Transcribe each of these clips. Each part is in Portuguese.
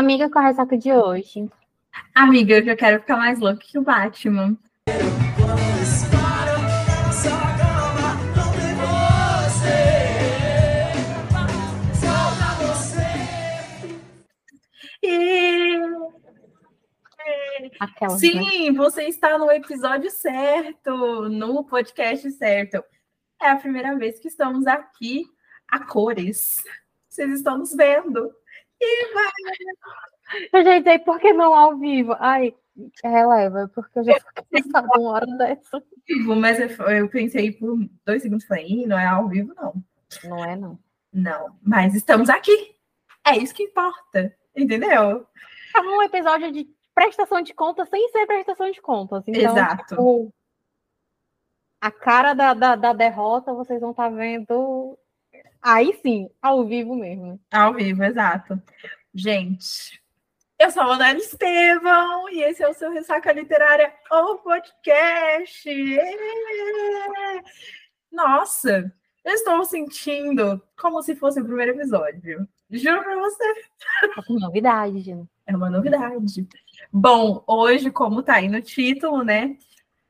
Amiga, qual é a ressaca de hoje? Amiga, eu já quero ficar mais louca que o Batman. Aquela, né? Sim, você está no episódio certo, no podcast certo. É a primeira vez que estamos aqui a cores. Vocês estão nos vendo. E vai. Gente, aí por que não ao vivo? Ai, releva, porque eu já fiquei cansada uma hora dessa. vivo, Mas eu, eu pensei por dois segundos, falei, "Ih, não é ao vivo, não. Não é, não. Não, mas estamos aqui. É isso que importa, entendeu? É um episódio de prestação de contas sem ser prestação de contas. Então, Exato. tipo, a cara da, da, da derrota vocês vão estar vendo aí sim, ao vivo mesmo. Ao vivo, exato. Gente, eu sou a Ana Estevão e esse é o seu Ressaca Literária, o podcast. Nossa, eu estou sentindo como se fosse o primeiro episódio. Juro pra você. Tá com novidade. É uma novidade. Bom, hoje, como tá aí no título, né?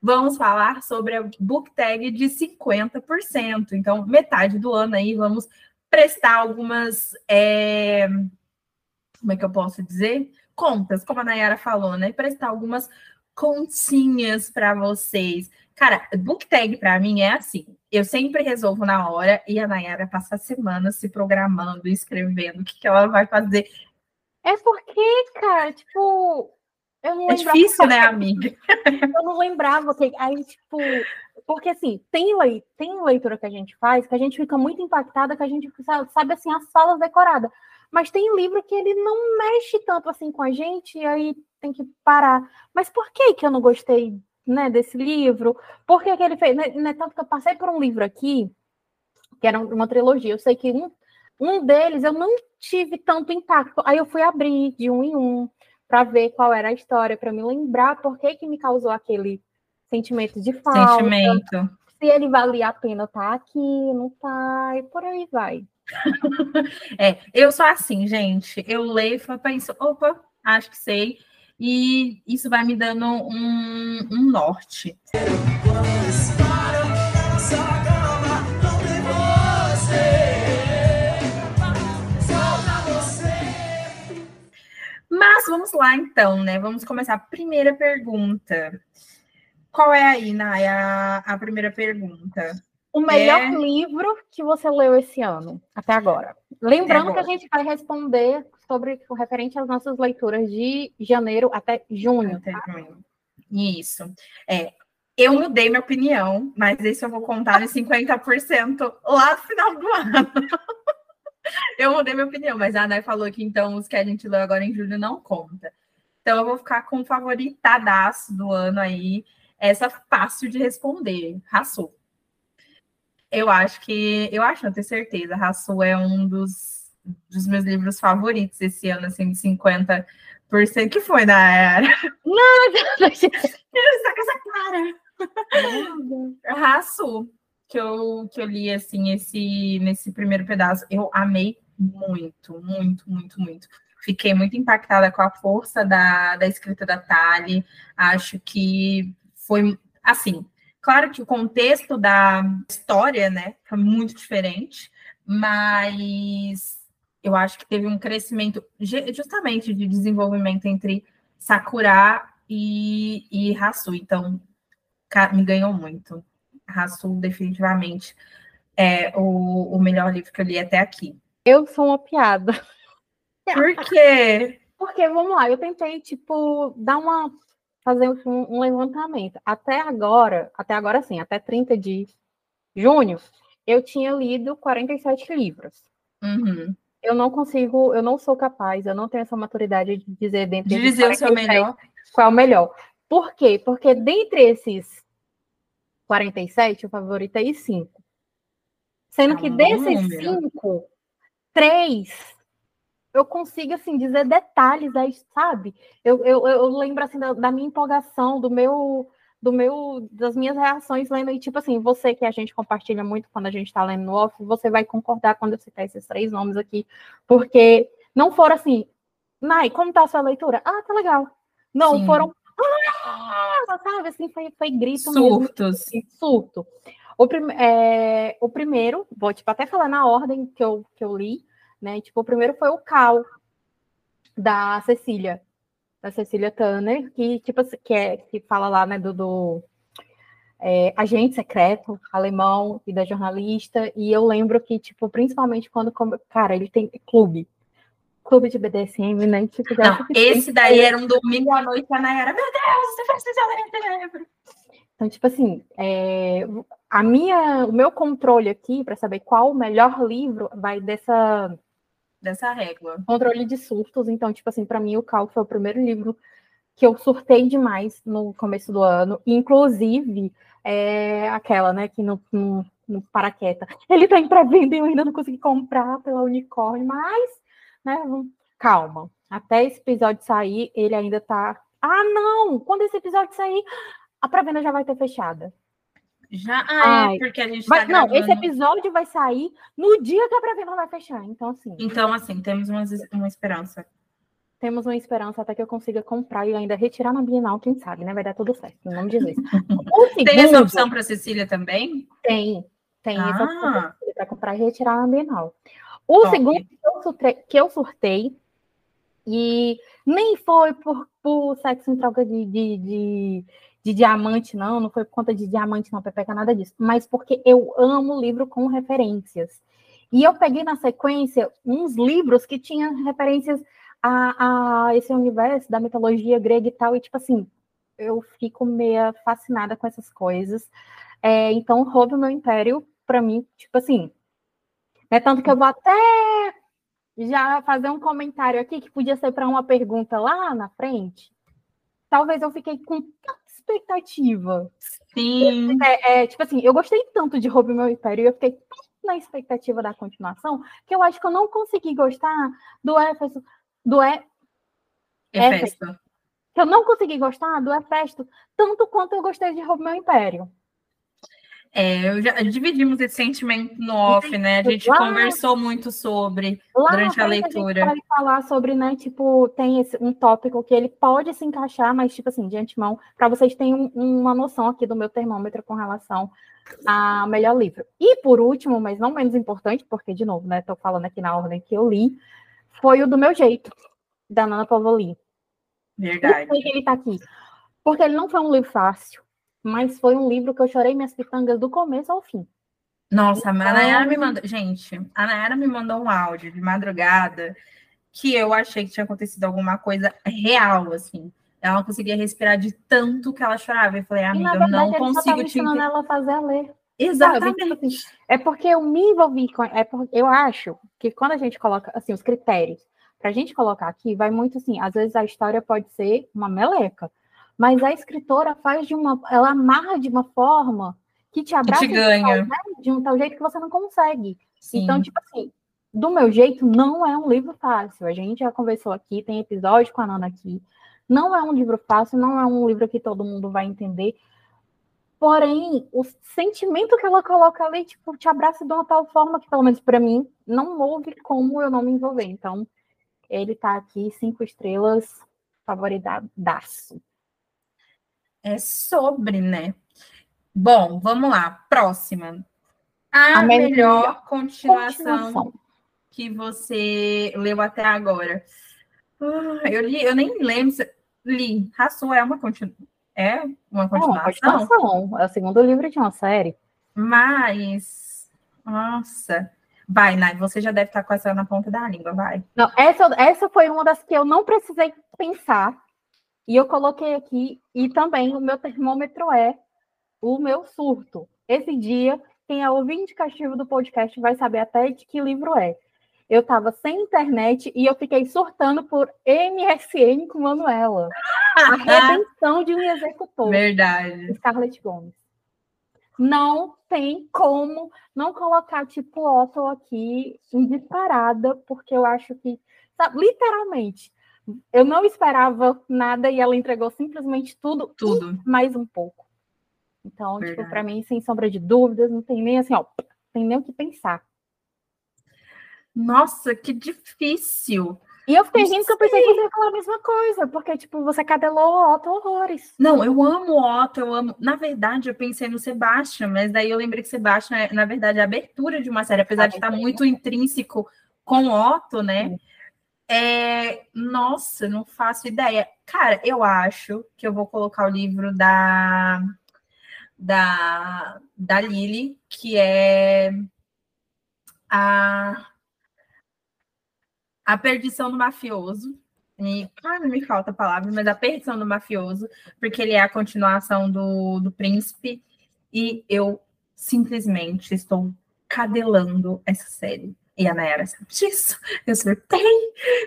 Vamos falar sobre a book tag de 50%. Então, metade do ano aí, vamos prestar algumas. é, Como é que eu posso dizer? Contas, como a Nayara falou, né? Prestar algumas continhas para vocês. Cara, book tag para mim é assim. Eu sempre resolvo na hora e a Nayara passa a semana se programando, escrevendo o que, que ela vai fazer. É porque, cara, tipo, eu não É lembrava. difícil, né, amiga? Eu não lembrava que aí, tipo, porque assim, tem, lei, tem leitura que a gente faz que a gente fica muito impactada, que a gente sa- sabe assim as falas decoradas. Mas tem livro que ele não mexe tanto assim com a gente, e aí tem que parar. Mas por que que eu não gostei, né, desse livro? Por que que ele fez? Não é- não é tanto que eu passei por um livro aqui, que era uma trilogia. Eu sei que um, um deles eu não tive tanto impacto. Aí eu fui abrir de um em um para ver qual era a história, para me lembrar por que que me causou aquele sentimento de falta, Sentimento. se ele valia a pena estar aqui, não tá, e por aí vai. É, eu sou assim, gente. Eu leio e penso, opa, acho que sei. E isso vai me dando um, um norte. Mas vamos lá, então, né? Vamos começar a primeira pergunta. Qual é aí, Naya, a, primeira pergunta? O melhor É. livro que você leu esse ano, até agora. Lembrando Até que a gente vai responder sobre o referente às nossas leituras de janeiro até junho. Até junho. Isso. É, eu mudei minha opinião, mas esse eu vou contar nos 50% lá no final do ano. eu mudei minha opinião, mas a Ana falou que então os que a gente leu agora em julho não conta. Então eu vou ficar com o favoritadaço do ano aí. Essa fácil de responder, Raçu. Eu acho que, eu acho, não tenho certeza, Raçu é um dos, dos meus livros favoritos esse ano, assim, de 50%. Que foi, Nayara? Tá com essa cara. Raço, que eu, que eu li assim esse nesse primeiro pedaço, eu amei muito, muito, muito, muito. Fiquei muito impactada com a força da, da escrita da Tali. Acho que foi assim. Claro que o contexto da história, né, foi muito diferente, mas eu acho que teve um crescimento justamente de desenvolvimento entre Sakura e, e Hasu. Então, me ganhou muito. Hasu, definitivamente, é o, o melhor livro que eu li até aqui. Eu sou uma piada. Por quê? Porque, vamos lá, eu tentei, tipo, dar uma. fazer um, um levantamento. Até agora, até agora sim, até 30 de junho, eu tinha lido 47 livros. Uhum. Eu não consigo, eu não sou capaz, eu não tenho essa maturidade de dizer dentre De dizer o seu 47 melhor. qual é o melhor. Por quê? Porque dentre esses 47, o favorito é I5. Sendo que desses número. cinco, três eu consigo assim dizer detalhes aí, sabe? Eu, eu, eu lembro assim da, da minha empolgação, do meu, do meu, das minhas reações lendo e tipo assim, você que a gente compartilha muito quando a gente está lendo no off, você vai concordar quando eu citar esses três nomes aqui, porque não foram assim Nai, como tá a sua leitura? Ah, tá legal. Não, Sim. foram. Ah, sabe, assim, foi, foi grito Surtos. mesmo. Surto. O, prim... é... o primeiro, vou tipo, até falar na ordem que eu, que eu li, né? Tipo, o primeiro foi o Cal, da Cecília, da Cecília Tanner, que, tipo, que, é, que fala lá, né, do, do é, agente secreto alemão e da jornalista, e eu lembro que, tipo, principalmente quando, cara, ele tem clube, clube de BDSM, né? Tipo, Não, esse daí era um domingo à noite, a Nayara, meu Deus, você precisa ler esse livro. Então, tipo assim, é, a minha, o meu controle aqui para saber qual o melhor livro vai dessa dessa régua. Controle de surtos. Então, tipo assim, para mim o Cal foi o primeiro livro que eu surtei demais no começo do ano, inclusive é, aquela, né, que no, no, no paraqueta. Ele tá em pré-venda e eu ainda não consegui comprar pela Unicórnio, mas né? Calma. Até esse episódio sair, ele ainda tá. Ah, não! Quando esse episódio sair, a pré-venda já vai ter fechada. Já, ah, é, porque a gente vai, tá Não, esse episódio vai sair no dia que a pré-venda vai fechar. Então, assim. Então, assim, temos uma, uma esperança. Temos uma esperança até que eu consiga comprar e ainda retirar na Bienal, quem sabe, né? Vai dar tudo certo, não me diz segundo, tem essa opção para Cecília também? Tem, tem ah. essa opção para comprar e retirar na Bienal. O Top. segundo que eu, surtei, que eu surtei, e nem foi por, por sexo em troca de, de, de, de, diamante, não, não foi por conta de diamante, não, Pepeca, nada disso, mas porque eu amo livro com referências. E eu peguei na sequência uns livros que tinham referências a, a esse universo da mitologia grega e tal, e tipo assim, eu fico meio fascinada com essas coisas. É, então, Roube o Meu Império, para mim, tipo assim, é tanto que eu vou até já fazer um comentário aqui que podia ser para uma pergunta lá na frente. Talvez eu fiquei com expectativa. Sim. É, é, tipo assim, eu gostei tanto de Roubo Meu Império e eu fiquei na expectativa da continuação que eu acho que eu não consegui gostar do Éfeso, do. Éfesto. Que eu não consegui gostar do Éfesto tanto quanto eu gostei de Roubo Meu Império. É, eu já dividimos esse sentimento no off, né? A gente lá, conversou muito sobre durante a leitura. A gente vai falar sobre, né? Tipo, tem esse, um tópico que ele pode se encaixar, mas, tipo assim, de antemão, para vocês terem um, uma noção aqui do meu termômetro com relação ao melhor livro. E por último, mas não menos importante, porque, de novo, né? Tô falando aqui na ordem que eu li, foi o do meu jeito, da Nana Pavoli. Verdade. Por que ele tá aqui? Porque ele não foi um livro fácil mas foi um livro que eu chorei minhas pitangas do começo ao fim. Nossa, então... a Nayara me mandou. Gente, a Nayara me mandou um áudio de madrugada que eu achei que tinha acontecido alguma coisa real, assim. Ela não conseguia respirar de tanto que ela chorava. Eu falei, amiga, verdade, eu não consigo te ensinando ela a fazer a ler. Exatamente. Tipo assim, é porque eu me envolvi com. É porque eu acho que quando a gente coloca assim, os critérios, para a gente colocar aqui, vai muito assim, às vezes a história pode ser uma meleca mas a escritora faz de uma, ela amarra de uma forma que te abraça te ganha. De um tal jeito que você não consegue. Sim. Então, tipo assim, do meu jeito, não é um livro fácil. A gente já conversou aqui, tem episódio com a Nana aqui. Não é um livro fácil, não é um livro que todo mundo vai entender. Porém, o sentimento que ela coloca ali, tipo, te abraça de uma tal forma que, pelo menos para mim, não houve como eu não me envolver. Então, ele tá aqui, cinco estrelas, favoritaço é sobre, né? Bom, vamos lá. Próxima. A, a melhor, melhor continuação, continuação, que você leu até agora. Uh, eu li, eu nem lembro. Se... Li. Raçu é uma continuação. É uma continuação? É, uma continuação. é o segundo livro de uma série. Mas, nossa. Vai, Nai, você já deve estar com essa na ponta da língua, vai. Não, essa, essa foi uma das que eu não precisei pensar e eu coloquei aqui, e também o meu termômetro é o meu surto. Esse dia, quem é ouvinte cativo do podcast vai saber até de que livro é. Eu estava sem internet e eu fiquei surtando por MSN com Manuela. A redenção de um executor. Verdade. Scarlett Gomes. Não tem como não colocar tipo Otto aqui em disparada, porque eu acho que, sabe, literalmente, eu não esperava nada e ela entregou simplesmente tudo, tudo, mais um pouco. Então, tipo, Verdade. tipo, para mim, sem sombra de dúvidas, não tem nem assim, ó, tem nem o que pensar. Nossa, que difícil. E eu fiquei rindo que eu pensei que você ia falar a mesma coisa, porque, tipo, você cadelou Otto horrores. Não, eu amo Otto, eu amo. Na verdade, eu pensei no Sebastian, mas daí eu lembrei que Sebastian é, na verdade, a abertura de uma série, apesar de estar muito intrínseco com Otto, né? É... Nossa, não faço ideia. Cara, eu acho que eu vou colocar o livro da da, da Lily, que é a, a perdição do mafioso. E, ah, não me falta palavra, mas a perdição do mafioso, porque ele é a continuação do, do príncipe, e eu simplesmente estou cadelando essa série. E a Nayara sabe disso. Eu surtei.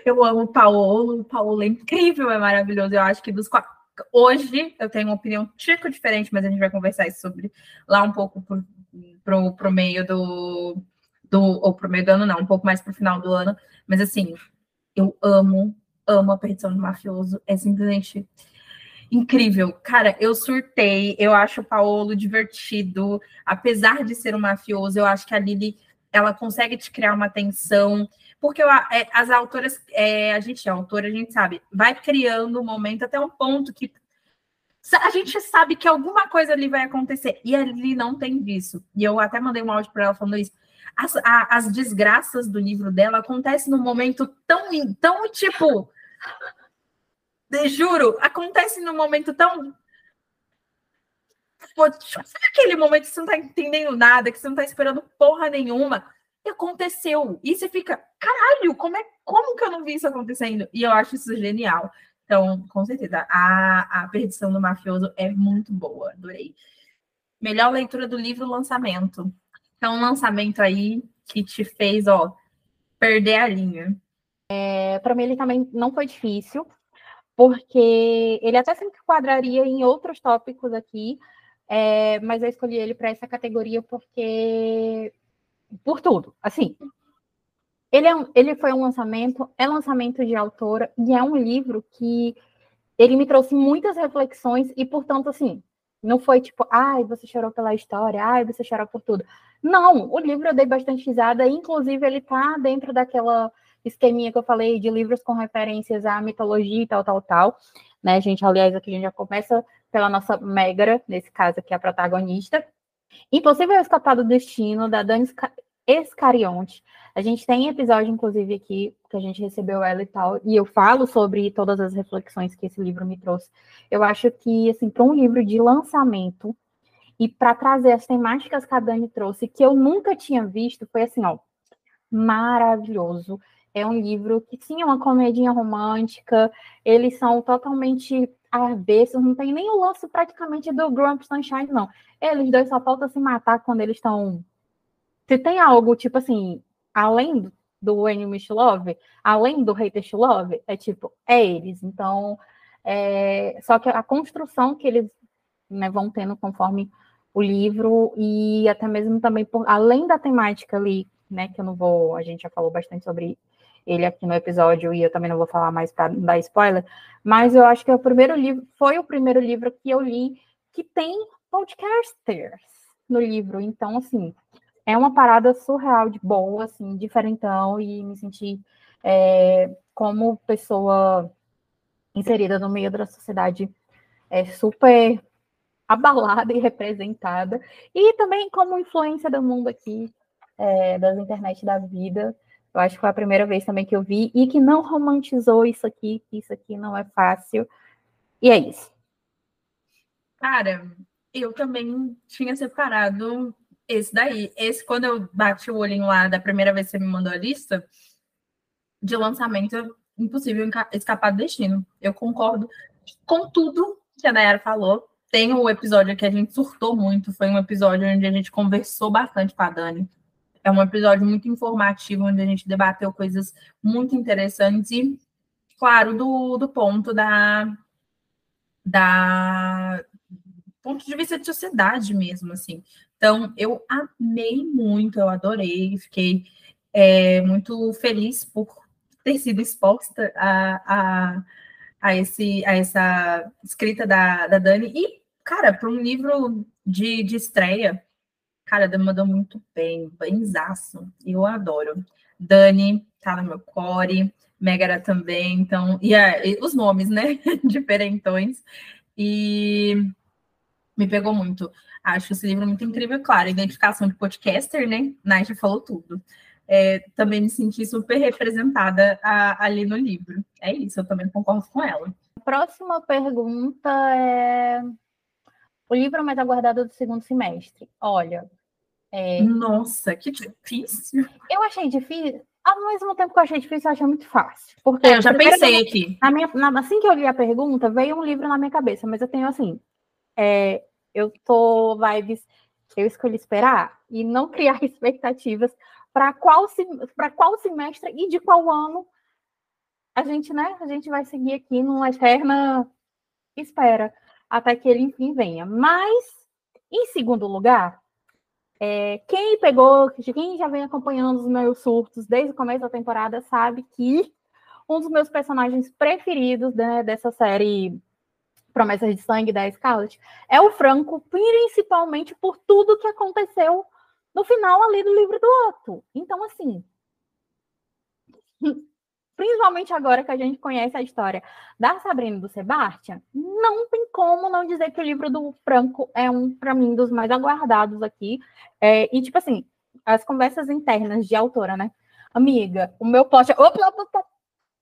Eu amo o Paulo. O Paulo é incrível, é maravilhoso. Eu acho que dos quatro. Hoje eu tenho uma opinião tico diferente, mas a gente vai conversar sobre lá um pouco pro, pro, pro meio do, do. Ou pro meio do ano, não, um pouco mais pro final do ano. Mas assim, eu amo, amo a perdição do mafioso. É simplesmente incrível. Cara, eu surtei, eu acho o Paulo divertido. Apesar de ser um mafioso, eu acho que a Lili ela consegue te criar uma tensão, porque é, as autoras, é, a gente é autora, a gente sabe, vai criando um momento até um ponto que a gente sabe que alguma coisa ali vai acontecer, e ali não tem disso. E eu até mandei um áudio para ela falando isso. As, a, as desgraças do livro dela acontecem num momento tão, tão tipo. Juro, acontece num momento tão Pô, sabe aquele momento que você não tá entendendo nada, que você não tá esperando porra nenhuma? E aconteceu. E você fica, caralho, como, é, como que eu não vi isso acontecendo? E eu acho isso genial. Então, com certeza, a, a perdição do mafioso é muito boa, adorei. Melhor leitura do livro lançamento. Então, um lançamento aí que te fez, ó, perder a linha. É, para mim, ele também não foi difícil, porque ele até se enquadraria em outros tópicos aqui, é, mas eu escolhi ele para essa categoria porque. Por tudo. Assim. Ele, é um, ele foi um lançamento, é lançamento de autora, e é um livro que ele me trouxe muitas reflexões, e, portanto, assim, não foi tipo, ai, você chorou pela história, ai, você chorou por tudo. Não, o livro eu dei bastante risada, inclusive ele tá dentro daquela esqueminha que eu falei de livros com referências à mitologia e tal, tal, tal. Né, gente? Aliás, aqui a gente já começa pela nossa Megra, nesse caso aqui, a protagonista. Impossível Escapar do Destino, da Dani Escarionte. A gente tem episódio, inclusive, aqui, que a gente recebeu ela e tal, e eu falo sobre todas as reflexões que esse livro me trouxe. Eu acho que, assim, para um livro de lançamento, e para trazer as temáticas que a Dani trouxe, que eu nunca tinha visto, foi assim, ó, maravilhoso. É um livro que sim, é uma comedinha romântica, eles são totalmente avessos, não tem nem o lance praticamente do Grump Sunshine, não. Eles dois só falta se matar quando eles estão. Se tem algo, tipo assim, além do Enemies Love, além do Haters Love, é tipo, é eles. Então, é... só que a construção que eles né, vão tendo conforme o livro e até mesmo também por além da temática ali, né, que eu não vou, a gente já falou bastante sobre ele aqui no episódio e eu também não vou falar mais para dar spoiler, mas eu acho que é o primeiro livro, foi o primeiro livro que eu li que tem podcasters no livro. Então, assim, é uma parada surreal de boa, assim, diferentão, e me senti é, como pessoa inserida no meio da sociedade é, super abalada e representada, e também como influência do mundo aqui, é, das internet da vida, eu acho que foi a primeira vez também que eu vi e que não romantizou isso aqui, que isso aqui não é fácil. E é isso. Cara, eu também tinha separado esse daí. Esse, quando eu bati o olhinho lá da primeira vez que você me mandou a lista de lançamento, impossível escapar do destino. Eu concordo com tudo que a Nayara falou. Tem o um episódio que a gente surtou muito, foi um episódio onde a gente conversou bastante com a Dani é um episódio muito informativo, onde a gente debateu coisas muito interessantes e, claro, do, do ponto da, da ponto de vista de sociedade mesmo, assim. Então, eu amei muito, eu adorei, fiquei é, muito feliz por ter sido exposta a, a, a, esse, a essa escrita da, da Dani. E, cara, para um livro de, de estreia, Cara, Dani mandou muito bem, benzaço. Eu adoro. Dani, tá no meu core. Megara também, então, e, a, e os nomes, né, diferentões, e me pegou muito. Acho esse livro muito incrível, claro, identificação de podcaster, né, Nath falou tudo. É, também me senti super representada a, ali no livro. É isso, eu também concordo com ela. Próxima pergunta é o livro mais aguardado do segundo semestre. Olha. É... Nossa, que difícil. Eu achei difícil. Ao mesmo tempo que eu achei difícil, eu achei muito fácil. Porque é, eu já pensei aqui. Na minha, na, assim que eu li a pergunta, veio um livro na minha cabeça, mas eu tenho assim. É, eu tô vibes. Eu escolhi esperar e não criar expectativas para qual, para qual semestre e de qual ano a gente, né? A gente vai seguir aqui numa eterna espera até que ele enfim venha. Mas, em segundo lugar, é, quem pegou, quem já vem acompanhando os meus surtos desde o começo da temporada sabe que um dos meus personagens preferidos né, dessa série Promessas de Sangue da Scarlet é o Franco, principalmente por tudo que aconteceu no final ali do livro do Otto. Então, assim, principalmente agora que a gente conhece a história da Sabrina e do Sebastian, não tem como não dizer que o livro do Franco é um, para mim, dos mais aguardados aqui. É, e, tipo assim, as conversas internas de autora, né? Amiga, o meu plot. Opa, opa, opa,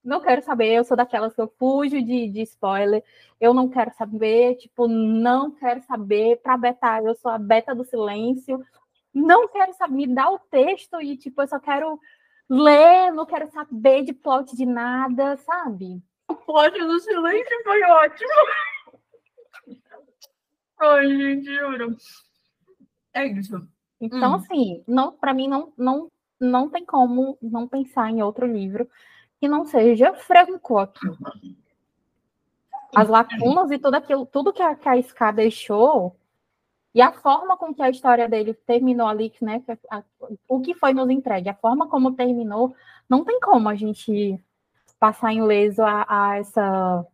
não quero saber, eu sou daquelas que eu fujo de, de spoiler, eu não quero saber, tipo, não quero saber, para beta, eu sou a beta do silêncio, não quero saber, me dá o texto e, tipo, eu só quero ler, não quero saber de plot de nada, sabe? O plot do silêncio foi ótimo. Ai, gente, juro. É isso. Então, hum. assim, não, para mim não, não, não tem como não pensar em outro livro que não seja franco aqui. As lacunas e tudo aquilo, tudo que a, que a Ska deixou e a forma com que a história dele terminou ali, né? A, a, o que foi nos entregue, a forma como terminou, não tem como a gente passar ileso a, a essa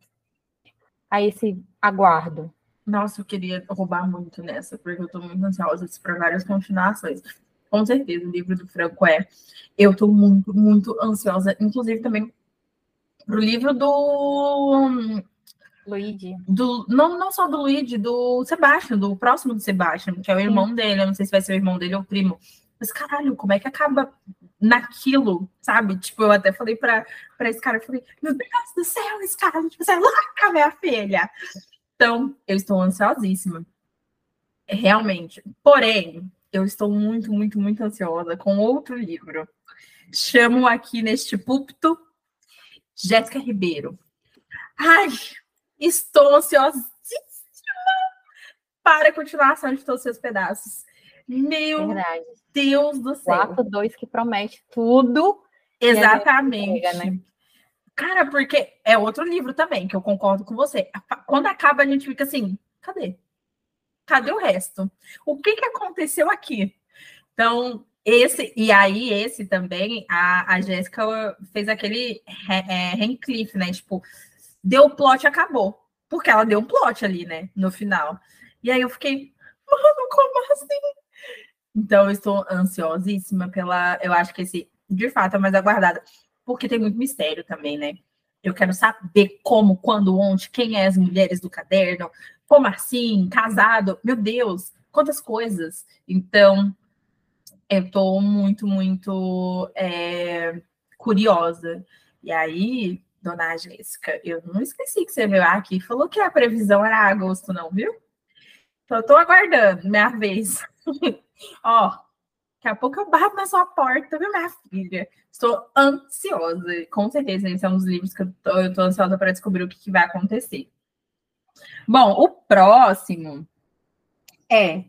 a esse aguardo. Nossa, eu queria roubar muito nessa, porque eu estou muito ansiosa para várias continuações. Com certeza, o livro do Franco é. Eu estou muito, muito ansiosa, inclusive também pro livro do Luigi. Do, não, não só do Luigi, do Sebastian, do próximo do Sebastian, que é o irmão Sim. dele. Eu não sei se vai ser o irmão dele ou o primo. Mas, caralho, como é que acaba naquilo, sabe? Tipo, eu até falei pra, pra esse cara, eu falei, meu Deus do céu, esse cara, tipo, você é louca, minha filha. Então, eu estou ansiosíssima. Realmente. Porém, eu estou muito, muito, muito ansiosa com outro livro. Chamo aqui neste púlpito Jéssica Ribeiro. Ai, Estou ansiosíssima para a continuação de todos os seus pedaços. Meu Verdade. Deus do céu. O ato 2 que promete tudo. Exatamente. Pega, né? Cara, porque é outro livro também, que eu concordo com você. Quando acaba, a gente fica assim, cadê? Cadê o resto? O que, que aconteceu aqui? Então, esse, e aí, esse também, a, a Jéssica fez aquele é, Rencliffe, né? Tipo, deu plot acabou. Porque ela deu um plot ali, né? No final. E aí eu fiquei, mano, como assim? Então eu estou ansiosíssima pela. Eu acho que esse, de fato, é mais aguardada. Porque tem muito mistério também, né? Eu quero saber como, quando, onde, quem é as mulheres do caderno, como assim, casado, meu Deus, quantas coisas. Então, eu estou muito, muito é, curiosa. E aí, dona Jéssica, eu não esqueci que você veio aqui e falou que a previsão era agosto, não, viu? Então, eu tô aguardando minha vez. Ó, daqui a pouco eu bato na sua porta, viu, minha filha? Estou ansiosa, com certeza, esse é um dos livros que eu tô, eu tô ansiosa para descobrir o que, que vai acontecer. Bom, o próximo é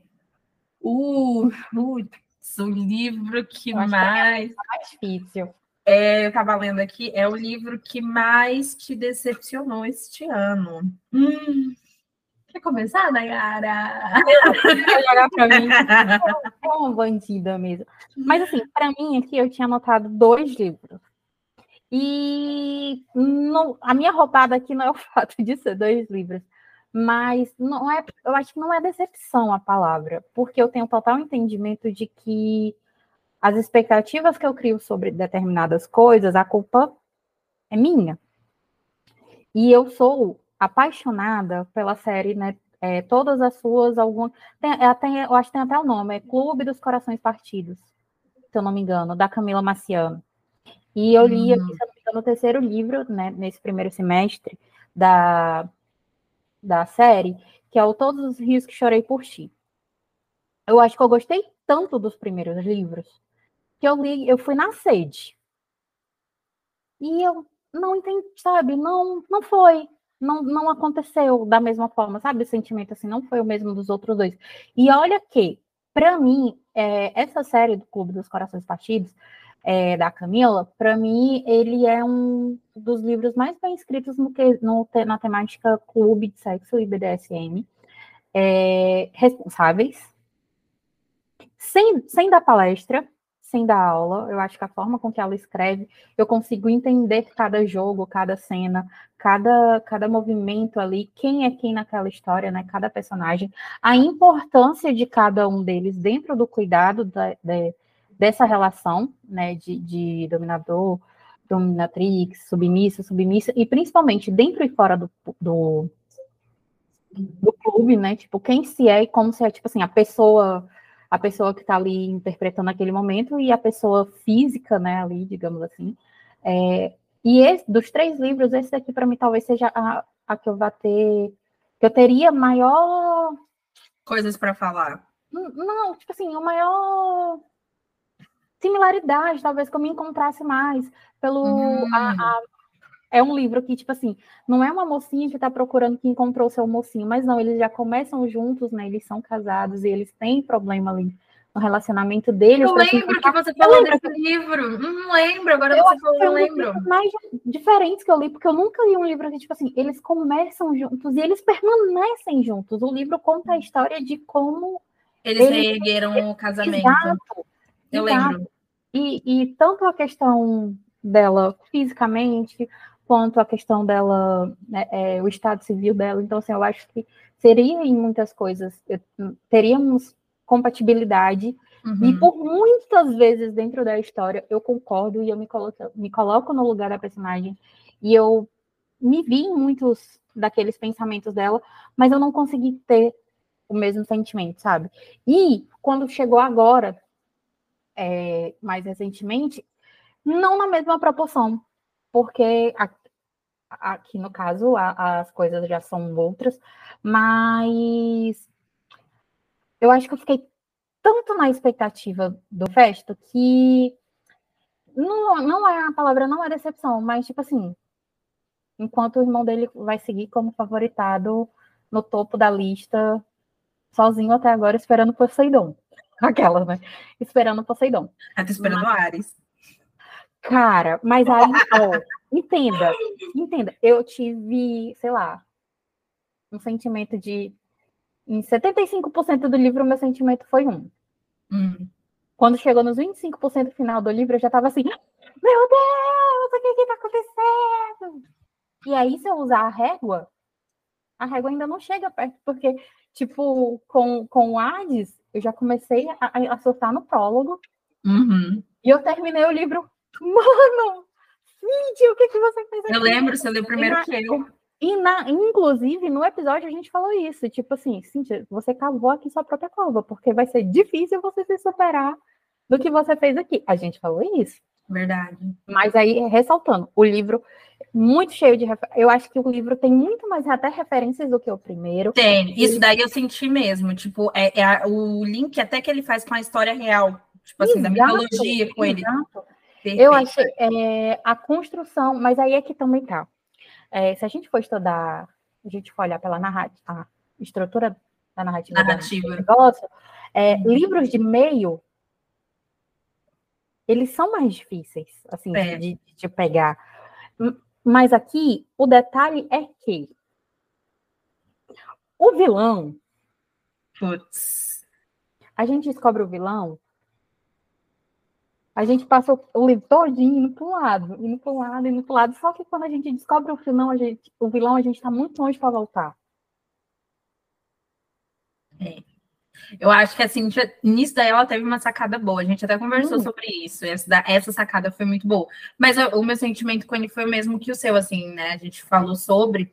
o, o, o livro que mais. Que é mais difícil é, eu estava lendo aqui, é o livro que mais te decepcionou este ano. Hum. Quer começar, Nayara? Jogar para mim. É uma bandida mesmo. Mas assim, para mim aqui eu tinha anotado dois livros. E a minha roubada aqui não é o fato de ser dois livros, mas não é, eu acho que não é decepção a palavra, porque eu tenho total entendimento de que as expectativas que eu crio sobre determinadas coisas, a culpa é minha. E eu sou apaixonada pela série, né? É, todas as suas, algumas. Tem, é, até, eu acho que tem até o nome, é Clube dos Corações Partidos, se eu não me engano, da Camila Maciano. E eu li, aqui, hum. se eu não me engano, o terceiro livro, né, nesse primeiro semestre da, da série, que é o Todos os Rios que Chorei por Ti. Eu acho que eu gostei tanto dos primeiros livros que eu li, eu fui na sede. E eu não entendi, sabe? Não, não foi. Não, não aconteceu da mesma forma, sabe? O sentimento assim não foi o mesmo dos outros dois. E olha que, para mim, é, essa série do Clube dos Corações Partidos, é, da Camila, para mim, ele é um dos livros mais bem escritos no que, no, na temática clube de sexo e BDSM. É, responsáveis, sem, sem dar palestra, sem dar aula. Eu acho que a forma com que ela escreve, eu consigo entender cada jogo, cada cena, cada, cada movimento ali, quem é quem naquela história, né? Cada personagem, a importância de cada um deles dentro do cuidado da, de, dessa relação, né? De, de dominador, dominatrix, submissa, submissa, e principalmente dentro e fora do, do, do clube, né? Tipo, quem se é e como se é, tipo assim, a pessoa a pessoa que está ali interpretando aquele momento e a pessoa física, né, ali, digamos assim. É, e esse, dos três livros, esse daqui para mim talvez seja a, a que eu vá ter, que eu teria maior coisas para falar. Não, tipo assim, o maior similaridade, talvez que eu me encontrasse mais pelo hum. a, a, é um livro que, tipo assim, não é uma mocinha que está procurando que encontrou seu mocinho, mas não, eles já começam juntos, né? Eles são casados e eles têm problema ali no relacionamento deles. Eu lembro que você falou desse livro. Não lembro, agora eu você falou, eu lembro. mais diferentes que eu li, porque eu nunca li um livro que, tipo assim, eles começam juntos e eles permanecem juntos. O livro conta a história de como eles, eles reergueram o casamento. Exato, eu exato. lembro. E, e tanto a questão dela fisicamente, quanto a questão dela, né, é, o estado civil dela. Então, assim, eu acho que seria em muitas coisas, eu, teríamos compatibilidade, uhum. e por muitas vezes dentro da história eu concordo e eu me coloco, me coloco no lugar da personagem, e eu me vi em muitos daqueles pensamentos dela, mas eu não consegui ter o mesmo sentimento, sabe? E quando chegou agora, é, mais recentemente, não na mesma proporção, porque a, aqui no caso a, as coisas já são outras, mas eu acho que eu fiquei tanto na expectativa do Festo que não, não é a palavra, não é decepção, mas tipo assim, enquanto o irmão dele vai seguir como favoritado no topo da lista, sozinho até agora, esperando Poseidon. Aquela, né? Esperando Poseidon. Tô esperando mas... Ares. Cara, mas aí, ó, entenda, entenda, eu tive, sei lá, um sentimento de. Em 75% do livro, meu sentimento foi um. Hum. Quando chegou nos 25% final do livro, eu já tava assim, meu Deus, o que que tá acontecendo? E aí, se eu usar a régua, a régua ainda não chega perto, porque, tipo, com, com o Hades, eu já comecei a, a surtar no prólogo. Uhum. E eu terminei o livro Mano, Cíntia, o que, que você fez aqui? Eu lembro, você leu primeiro na, que eu. E na, inclusive, no episódio a gente falou isso, tipo assim, Cíntia, você cavou aqui sua própria cova, porque vai ser difícil você se superar do que você fez aqui. A gente falou isso. Verdade. Mas aí, ressaltando, o livro muito cheio de eu acho que o livro tem muito mais até referências do que o primeiro. Tem, isso daí eu senti mesmo, tipo, é, é o link até que ele faz com a história real, tipo assim, exato, da mitologia com ele. Perfeito. Eu achei é, a construção, mas aí é que também tá. É, se a gente for estudar, a gente for olhar pela narrativa, a estrutura da narrativa, narrativa. do negócio, é, livros de meio, eles são mais difíceis, assim, de, de pegar. Mas aqui, o detalhe é que o vilão. Putz. A gente descobre o vilão a gente passou o livro todinho indo para um lado, indo para um lado, indo para um lado. Só que quando a gente descobre o vilão, a gente, o vilão, a gente está muito longe para voltar. É. Eu acho que assim, nisso daí ela teve uma sacada boa. A gente até conversou hum. sobre isso. Essa, essa sacada foi muito boa. Mas o meu sentimento com ele foi o mesmo que o seu, assim, né? A gente falou sobre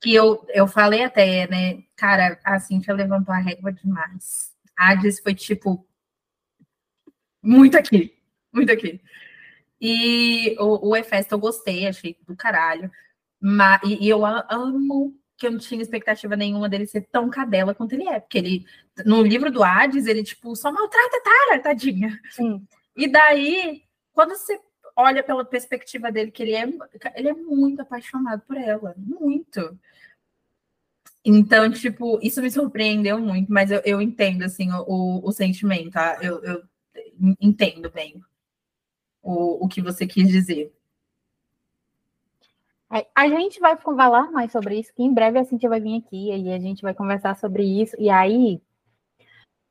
que eu, eu falei até, né? Cara, a Cintia levantou a régua demais. A Hades foi tipo muito aqui, muito aqui. E o, o Efesto eu gostei, achei do caralho. Mas, e, e eu amo que eu não tinha expectativa nenhuma dele ser tão cadela quanto ele é. Porque ele, no livro do Hades, ele, tipo, só maltrata Tara, tadinha. Sim. E daí, quando você olha pela perspectiva dele, que ele é, ele é muito apaixonado por ela. Muito. Então, tipo, isso me surpreendeu muito, mas eu, eu entendo, assim, o, o sentimento, tá? eu, eu entendo bem o, o que você quis dizer. É, a gente vai falar mais sobre isso, que em breve a Cintia vai vir aqui e a gente vai conversar sobre isso. E aí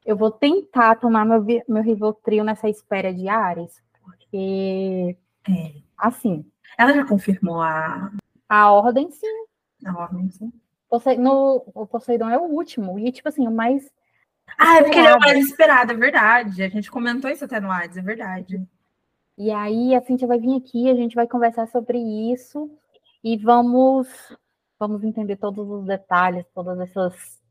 eu vou tentar tomar meu, meu Rivotril nessa espera de Ares, porque é. assim. Ela já confirmou a. A ordem, sim. A ordem, sim. No, o Poseidon é o último, e tipo assim, o mais. Ah, é porque ele é esperado, é verdade. A gente comentou isso até no Hades, é verdade. E aí a Cintia vai vir aqui, a gente vai conversar sobre isso e vamos vamos entender todos os detalhes, todas essas.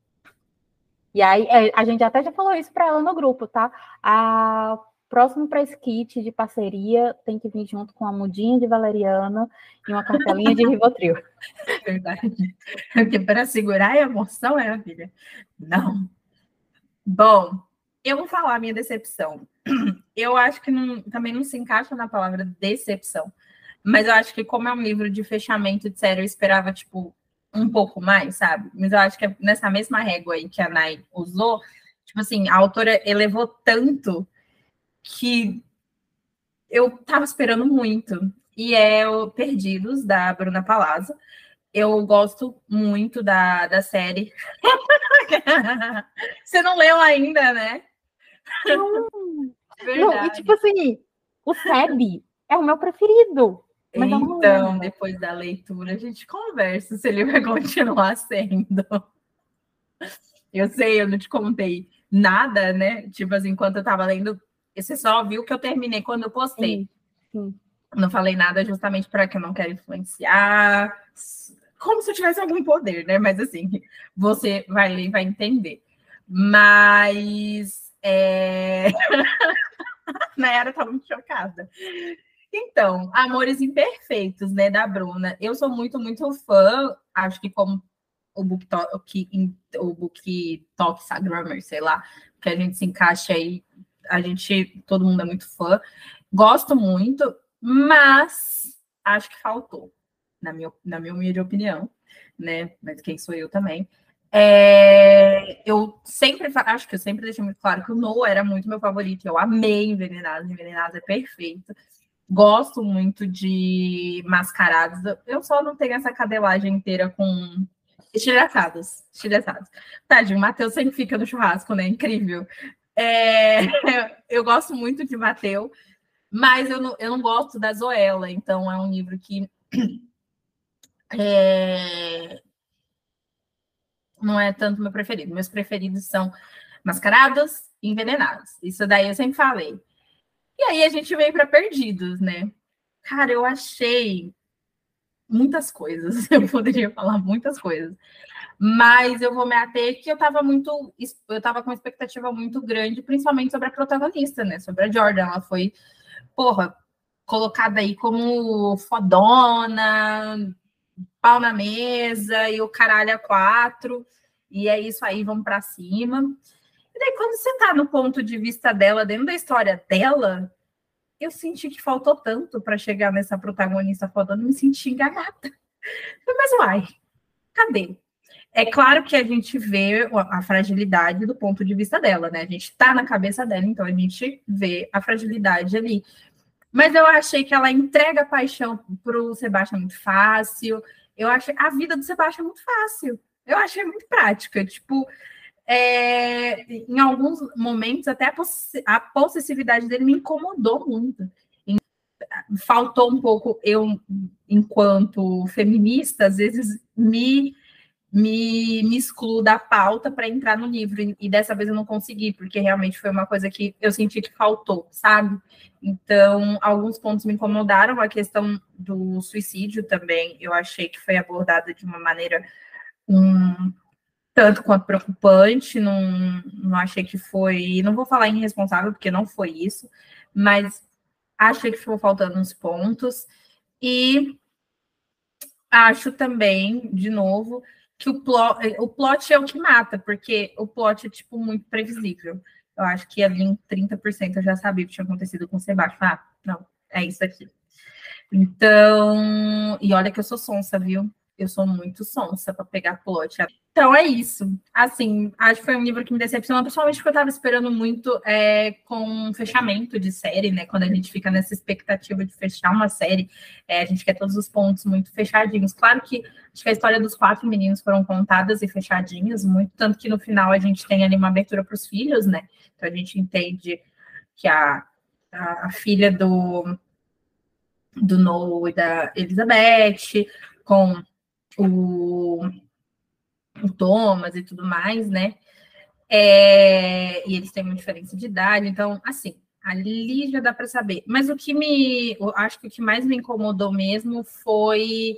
E aí é, a gente até já falou isso para ela no grupo, tá? A próximo para esse kit de parceria tem que vir junto com a mudinha de valeriana e uma cartelinha de Rivotril. Verdade. Porque para segurar a emoção é a filha. Não. Bom, eu vou falar a minha decepção. Eu acho que não, também não se encaixa na palavra decepção. Mas eu acho que, como é um livro de fechamento de série, eu esperava, tipo, um pouco mais, sabe? Mas eu acho que é nessa mesma régua aí que a Nai usou, tipo assim, a autora elevou tanto que eu tava esperando muito. E é o Perdidos, da Bruna Palazzo. Eu gosto muito da, da série. Você não leu ainda, né? Não. não, e tipo assim, o Seb é o meu preferido. então, depois da leitura, a gente conversa se ele vai continuar sendo. Eu sei, eu não te contei nada, né? Tipo assim, enquanto eu tava lendo, você só viu que eu terminei quando eu postei. Sim, sim. Não falei nada justamente para que eu não quero influenciar, como se eu tivesse algum poder, né? Mas assim, você vai ler e vai entender. Mas é... Nayara tá muito chocada. Então, Amores Imperfeitos, né, da Bruna. Eu sou muito, muito fã, acho que como o Book Talk, o Book Talk Instagramer, sei lá, que a gente se encaixa aí, a gente, todo mundo é muito fã. Gosto muito, mas acho que faltou, na minha, na minha humilde opinião, né? Mas quem sou eu também. É, eu sempre acho que eu sempre deixei muito claro que o Noah era muito meu favorito. Eu amei Envenenados, Envenenados é perfeito. Gosto muito de mascarados. Eu só não tenho essa cadelagem inteira com estilhaçados. Estilhaçados. Tadinho, o Matheus sempre fica no churrasco, né? Incrível. É, eu gosto muito de Matheus, mas eu não, eu não gosto da Zoela, então é um livro que é, não é tanto meu preferido. Meus preferidos são Mascarados e Envenenados. Isso daí eu sempre falei. E aí a gente veio para Perdidos, né? Cara, eu achei muitas coisas. Eu poderia falar muitas coisas. Mas eu vou me ater que eu estava muito, eu estava com uma expectativa muito grande, principalmente sobre a protagonista, né? Sobre a Jordan. Ela foi, porra, colocada aí como fodona, pau na mesa e o caralho a quatro. E é isso aí, vamos para cima. E daí, quando você tá no ponto de vista dela, dentro da história dela, eu senti que faltou tanto para chegar nessa protagonista fodona, me senti enganada. Mas uai, cadê? É claro que a gente vê a fragilidade do ponto de vista dela, né? A gente tá na cabeça dela, então a gente vê a fragilidade ali. Mas eu achei que ela entrega paixão pro Sebastião muito fácil. Eu achei a vida do Sebastião muito fácil. Eu achei muito prática. Tipo, é, em alguns momentos, até a, a possessividade dele me incomodou muito. Faltou um pouco, eu, enquanto feminista, às vezes me me, me excluo da pauta para entrar no livro. E dessa vez eu não consegui, porque realmente foi uma coisa que eu senti que faltou, sabe? Então, alguns pontos me incomodaram. A questão do suicídio também, eu achei que foi abordada de uma maneira um, tanto quanto preocupante. Não, não achei que foi. Não vou falar irresponsável, porque não foi isso, mas achei que ficou faltando uns pontos. E acho também, de novo, que o plot, o plot é o que mata, porque o plot é, tipo, muito previsível. Eu acho que ali em 30% eu já sabia o que tinha acontecido com o Sebastião. Ah, não, é isso aqui. Então, e olha que eu sou sonsa, viu? Eu sou muito sonsa para pegar plot. Então é isso. Assim, acho que foi um livro que me decepcionou, principalmente porque eu estava esperando muito é, com um fechamento de série, né? Quando a gente fica nessa expectativa de fechar uma série, é, a gente quer todos os pontos muito fechadinhos. Claro que acho que a história dos quatro meninos foram contadas e fechadinhas, muito, tanto que no final a gente tem ali uma abertura para os filhos, né? Então a gente entende que a, a, a filha do, do Noah e da Elizabeth, com o o Thomas e tudo mais, né? É, e eles têm uma diferença de idade, então, assim, ali já dá para saber. Mas o que me, acho que o que mais me incomodou mesmo foi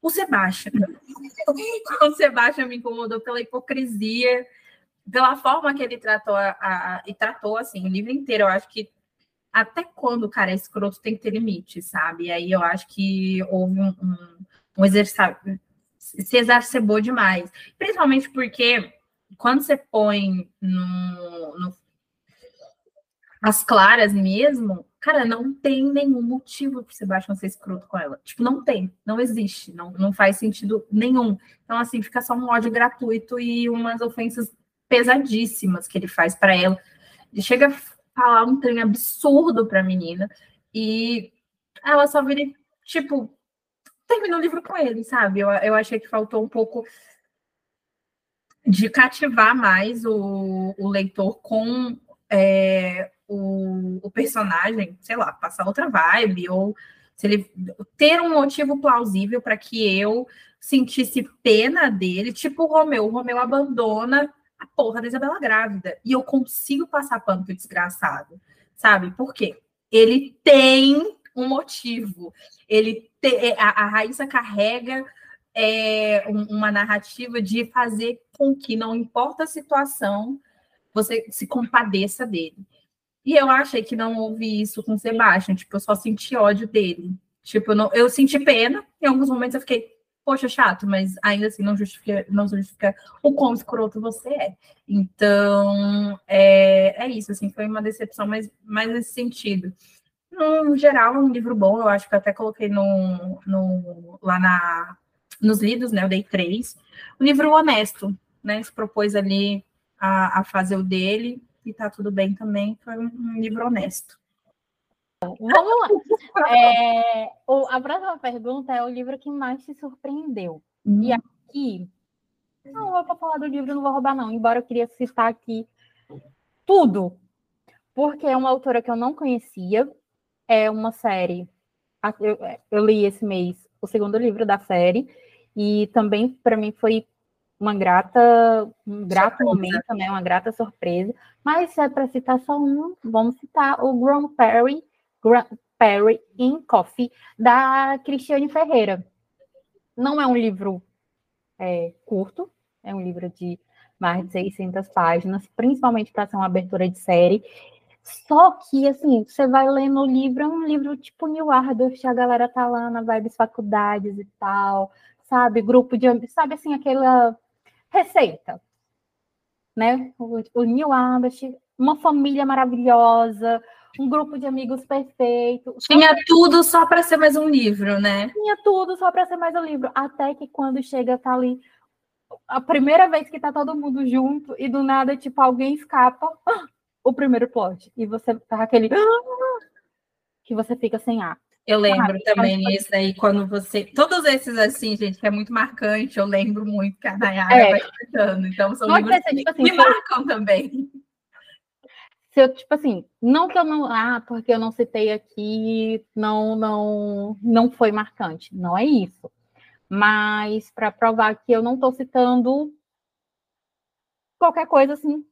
o Sebastião. o Sebastião me incomodou pela hipocrisia, pela forma que ele tratou a, a, e tratou assim o livro inteiro. Eu acho que até quando o cara é escroto tem que ter limite, sabe? E aí eu acho que houve um, um, um exercício, se exacerbou demais. Principalmente porque quando você põe no, no, as claras mesmo, cara, não tem nenhum motivo para Sebastião ser escroto com ela. Tipo, não tem, não existe, não, não faz sentido nenhum. Então, assim, fica só um ódio gratuito e umas ofensas pesadíssimas que ele faz para ela. Ele chega a falar um trem absurdo para a menina e ela só vira, tipo, termina o livro com ele, sabe? Eu, eu achei que faltou um pouco de cativar mais o, o leitor com é, o, o, personagem, sei lá, passar outra vibe, ou se ele ter um motivo plausível para que eu sentisse pena dele, tipo o Romeu. O Romeu abandona a porra da Isabela grávida. E eu consigo passar pano pro desgraçado. Sabe? Por quê? Ele tem um motivo. Ele a, a Raíssa carrega é, uma narrativa de fazer com que, não importa a situação, você se compadeça dele. E eu achei que não houve isso com o Sebastião, tipo, eu só senti ódio dele. Tipo, eu, não, eu senti pena, em alguns momentos eu fiquei, poxa, chato, mas ainda assim não justifica, não justifica o quão escroto você é. Então, é, é isso, assim, foi uma decepção, mas mais nesse sentido no geral, é um livro bom. Eu acho que eu até coloquei no, no, lá na, nos livros, né? Eu dei três. Um livro honesto, né? Se propôs ali a, a fazer o dele e tá tudo bem também. Foi um, um livro honesto. Vamos lá. É, o, a próxima pergunta é o livro que mais te surpreendeu. Hum. E aqui, não vou falar do livro, não vou roubar, não. Embora eu queria citar aqui tudo, porque é uma autora que eu não conhecia, é uma série. Eu, eu li esse mês o segundo livro da série, e também para mim foi uma grata, um grato surpresa. momento, né? Uma grata surpresa. Mas se é para citar só um, vamos citar o Grand Perry, Grand Perry in Coffee, da Cristiane Ferreira. Não é um livro é, curto, é um livro de mais de 600 páginas, principalmente para ser uma abertura de série. Só que, assim, você vai lendo o livro, é um livro tipo New Ardorf, a galera tá lá na vibes faculdades e tal, sabe? Grupo de, sabe assim, aquela receita, né? O, o New Ardorf, uma família maravilhosa, um grupo de amigos perfeito. Tinha tudo só para ser mais um livro, né? Tinha tudo só para ser mais um livro. Até que quando chega, tá ali a primeira vez que tá todo mundo junto e do nada, tipo, alguém escapa o primeiro plot. E você tá aquele. que você fica sem ar. Eu lembro ah, também isso aí, quando você. Todos esses, assim, gente, que é muito marcante, eu lembro muito que a Nayara é. vai citando. Então, são Pode livros ser, tipo assim, que me marcam eu... também. Se eu, tipo assim, não que eu não. Ah, porque eu não citei aqui, não, não, não foi marcante. Não é isso. mas para provar que eu não estou citando qualquer coisa assim,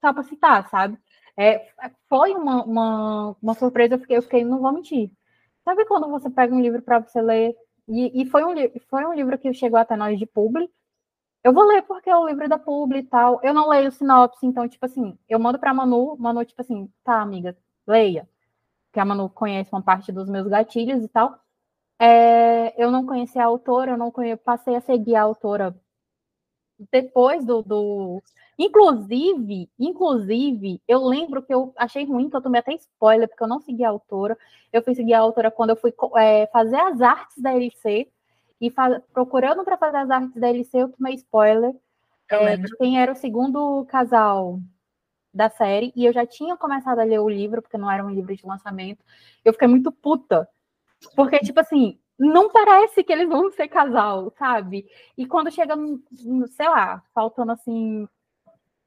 só para citar, sabe? É, foi uma, uma, uma surpresa, eu fiquei, eu fiquei, não vou mentir. Sabe quando você pega um livro para você ler, e, e, foi, um, foi um livro que chegou até nós de publi, eu vou ler porque é o livro da publi e tal, eu não leio sinopse, então, tipo assim, eu mando para Manu, Manu, tipo assim, tá, amiga, leia, que a Manu conhece uma parte dos meus gatilhos e tal, é, eu não conhecia a autora, eu não conhecia, passei a seguir a autora depois do, do, Inclusive, inclusive, eu lembro que eu achei ruim, que eu tomei até spoiler, porque eu não segui a autora. Eu fui seguir a autora quando eu fui é, fazer as artes da LC, e procurando para fazer as artes da LC, eu tomei spoiler é, de quem era o segundo casal da série, e eu já tinha começado a ler o livro, porque não era um livro de lançamento. Eu fiquei muito puta. Porque, tipo assim, não parece que eles vão ser casal, sabe? E quando chega, sei lá, faltando assim,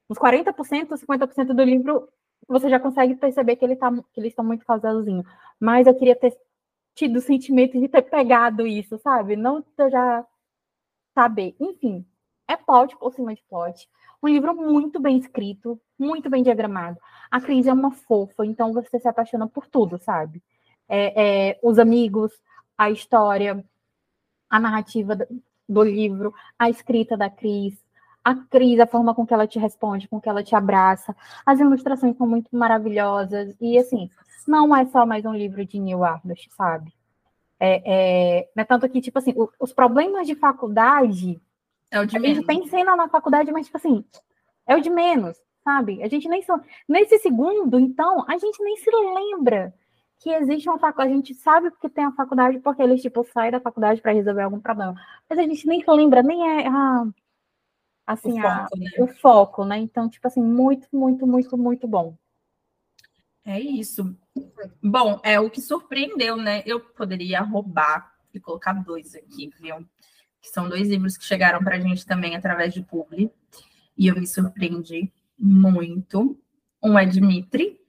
uns 40%, 50% do livro, você já consegue perceber que, ele tá, que eles estão muito casalzinho. Mas eu queria ter tido o sentimento de ter pegado isso, sabe? Não já saber. Enfim, é plot por cima de plot. Um livro muito bem escrito, muito bem diagramado. A Cris é uma fofa, então você se apaixona por tudo, sabe? É, é, os amigos, a história, a narrativa do livro, a escrita da Cris, a Cris, a forma com que ela te responde, com que ela te abraça. As ilustrações são muito maravilhosas. E, assim, não é só mais um livro de Neil Ardott, sabe? É, é, é tanto que, tipo assim, o, os problemas de faculdade. É o de a menos. gente tem cena na faculdade, mas, tipo assim, é o de menos, sabe? A gente nem. Nesse segundo, então, a gente nem se lembra que existe uma faculdade, a gente sabe que tem a faculdade porque eles, tipo, saem da faculdade para resolver algum problema. Mas a gente nem lembra, nem é a, assim, o foco, a, né? o foco, né? Então, tipo assim, muito, muito, muito, muito bom. É isso. Bom, é o que surpreendeu, né? Eu poderia roubar e colocar dois aqui, viu? Que são dois livros que chegaram para a gente também através de publi. E eu me surpreendi muito. Um é Dimitri,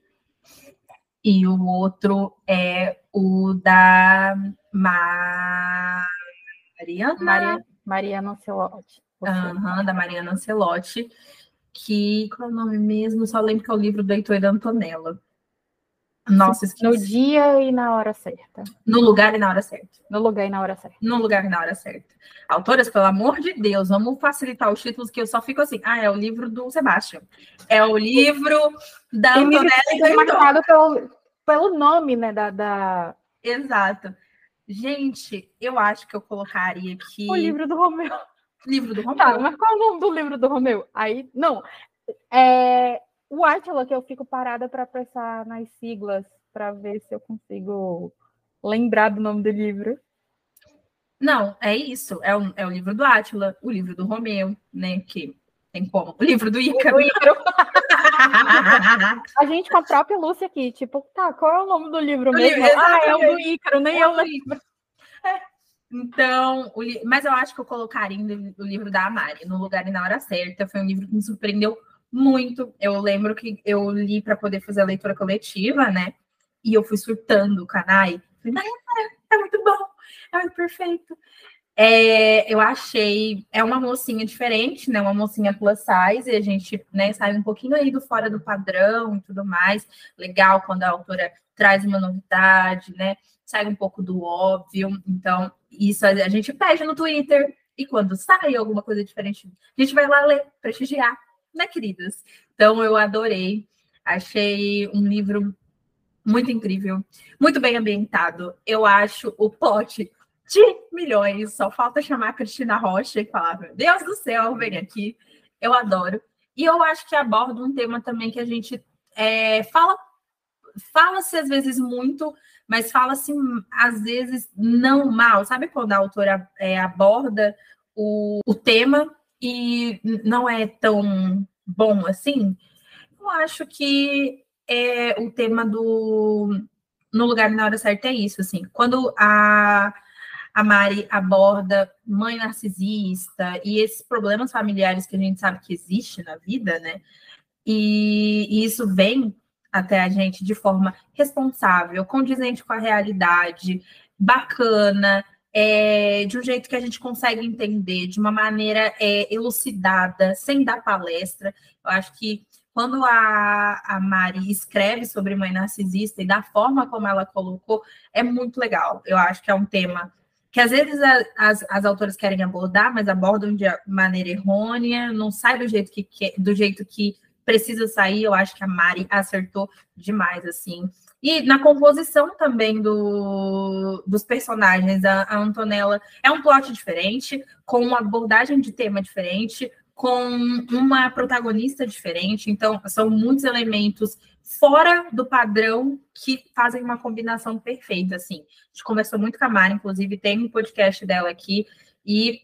e o outro é o da Mariana. Maria, Mariana Ancelotti. Uhum, da Mariana Ancelotti, que. Qual é o nome mesmo? Só lembro que é o livro do Heitor Antonella. Nossa, esqueci. No dia e na hora certa. No lugar e na hora certa. No lugar e na hora certa. No lugar e na hora certa. Autoras, pelo amor de Deus, vamos facilitar os títulos, que eu só fico assim. Ah, é o livro do Sebastião. É o livro da Antonella do marcado pelo, pelo nome, né, da, da... Exato. Gente, eu acho que eu colocaria aqui... O livro do Romeu. Livro do Romeu. Tá, mas qual é o nome do livro do Romeu? Aí, não. É, o Átila, que eu fico parada para pensar nas siglas, para ver se eu consigo lembrar do nome do livro. Não, é isso. É o, é o livro do Átila, o livro do Romeu, né? Que tem como. O livro do Ícaro. Ícaro. a gente com a própria Lúcia aqui, tipo, tá, qual é o nome do livro mesmo? Livro, ah, é o do Ícaro, nem é eu lembro. É. Então, o, mas eu acho que eu colocaria o livro da Amari no lugar e na hora certa. Foi um livro que me surpreendeu muito. Eu lembro que eu li para poder fazer a leitura coletiva, né? E eu fui surtando o canal. Falei, é muito bom, é muito perfeito. É, eu achei, é uma mocinha diferente, né? Uma mocinha plus size, e a gente né, sai um pouquinho aí do fora do padrão e tudo mais. Legal quando a autora traz uma novidade, né? Sai um pouco do óbvio. Então, isso a gente pede no Twitter. E quando sai alguma coisa diferente, a gente vai lá ler, prestigiar, né, queridas? Então, eu adorei. Achei um livro muito incrível, muito bem ambientado. Eu acho o plot de milhões. Só falta chamar a Cristina Rocha e falar: Meu Deus do céu, vem aqui. Eu adoro. E eu acho que aborda um tema também que a gente é, fala, fala-se às vezes muito, mas fala-se às vezes não mal. Sabe quando a autora é, aborda o, o tema e não é tão bom assim? Eu acho que é o tema do no lugar e na hora certa é isso, assim. Quando a a Mari aborda mãe narcisista e esses problemas familiares que a gente sabe que existe na vida, né? E, e isso vem até a gente de forma responsável, condizente com a realidade, bacana, é, de um jeito que a gente consegue entender, de uma maneira é, elucidada, sem dar palestra. Eu acho que quando a, a Mari escreve sobre mãe narcisista e da forma como ela colocou, é muito legal. Eu acho que é um tema que às vezes a, as, as autoras querem abordar, mas abordam de maneira errônea, não sai do jeito que, do jeito que precisa sair. Eu acho que a Mari acertou demais, assim. E na composição também do, dos personagens, a, a Antonella é um plot diferente, com uma abordagem de tema diferente, com uma protagonista diferente. Então, são muitos elementos fora do padrão que fazem uma combinação perfeita, assim. A gente conversou muito com a Mari, inclusive tem um podcast dela aqui, e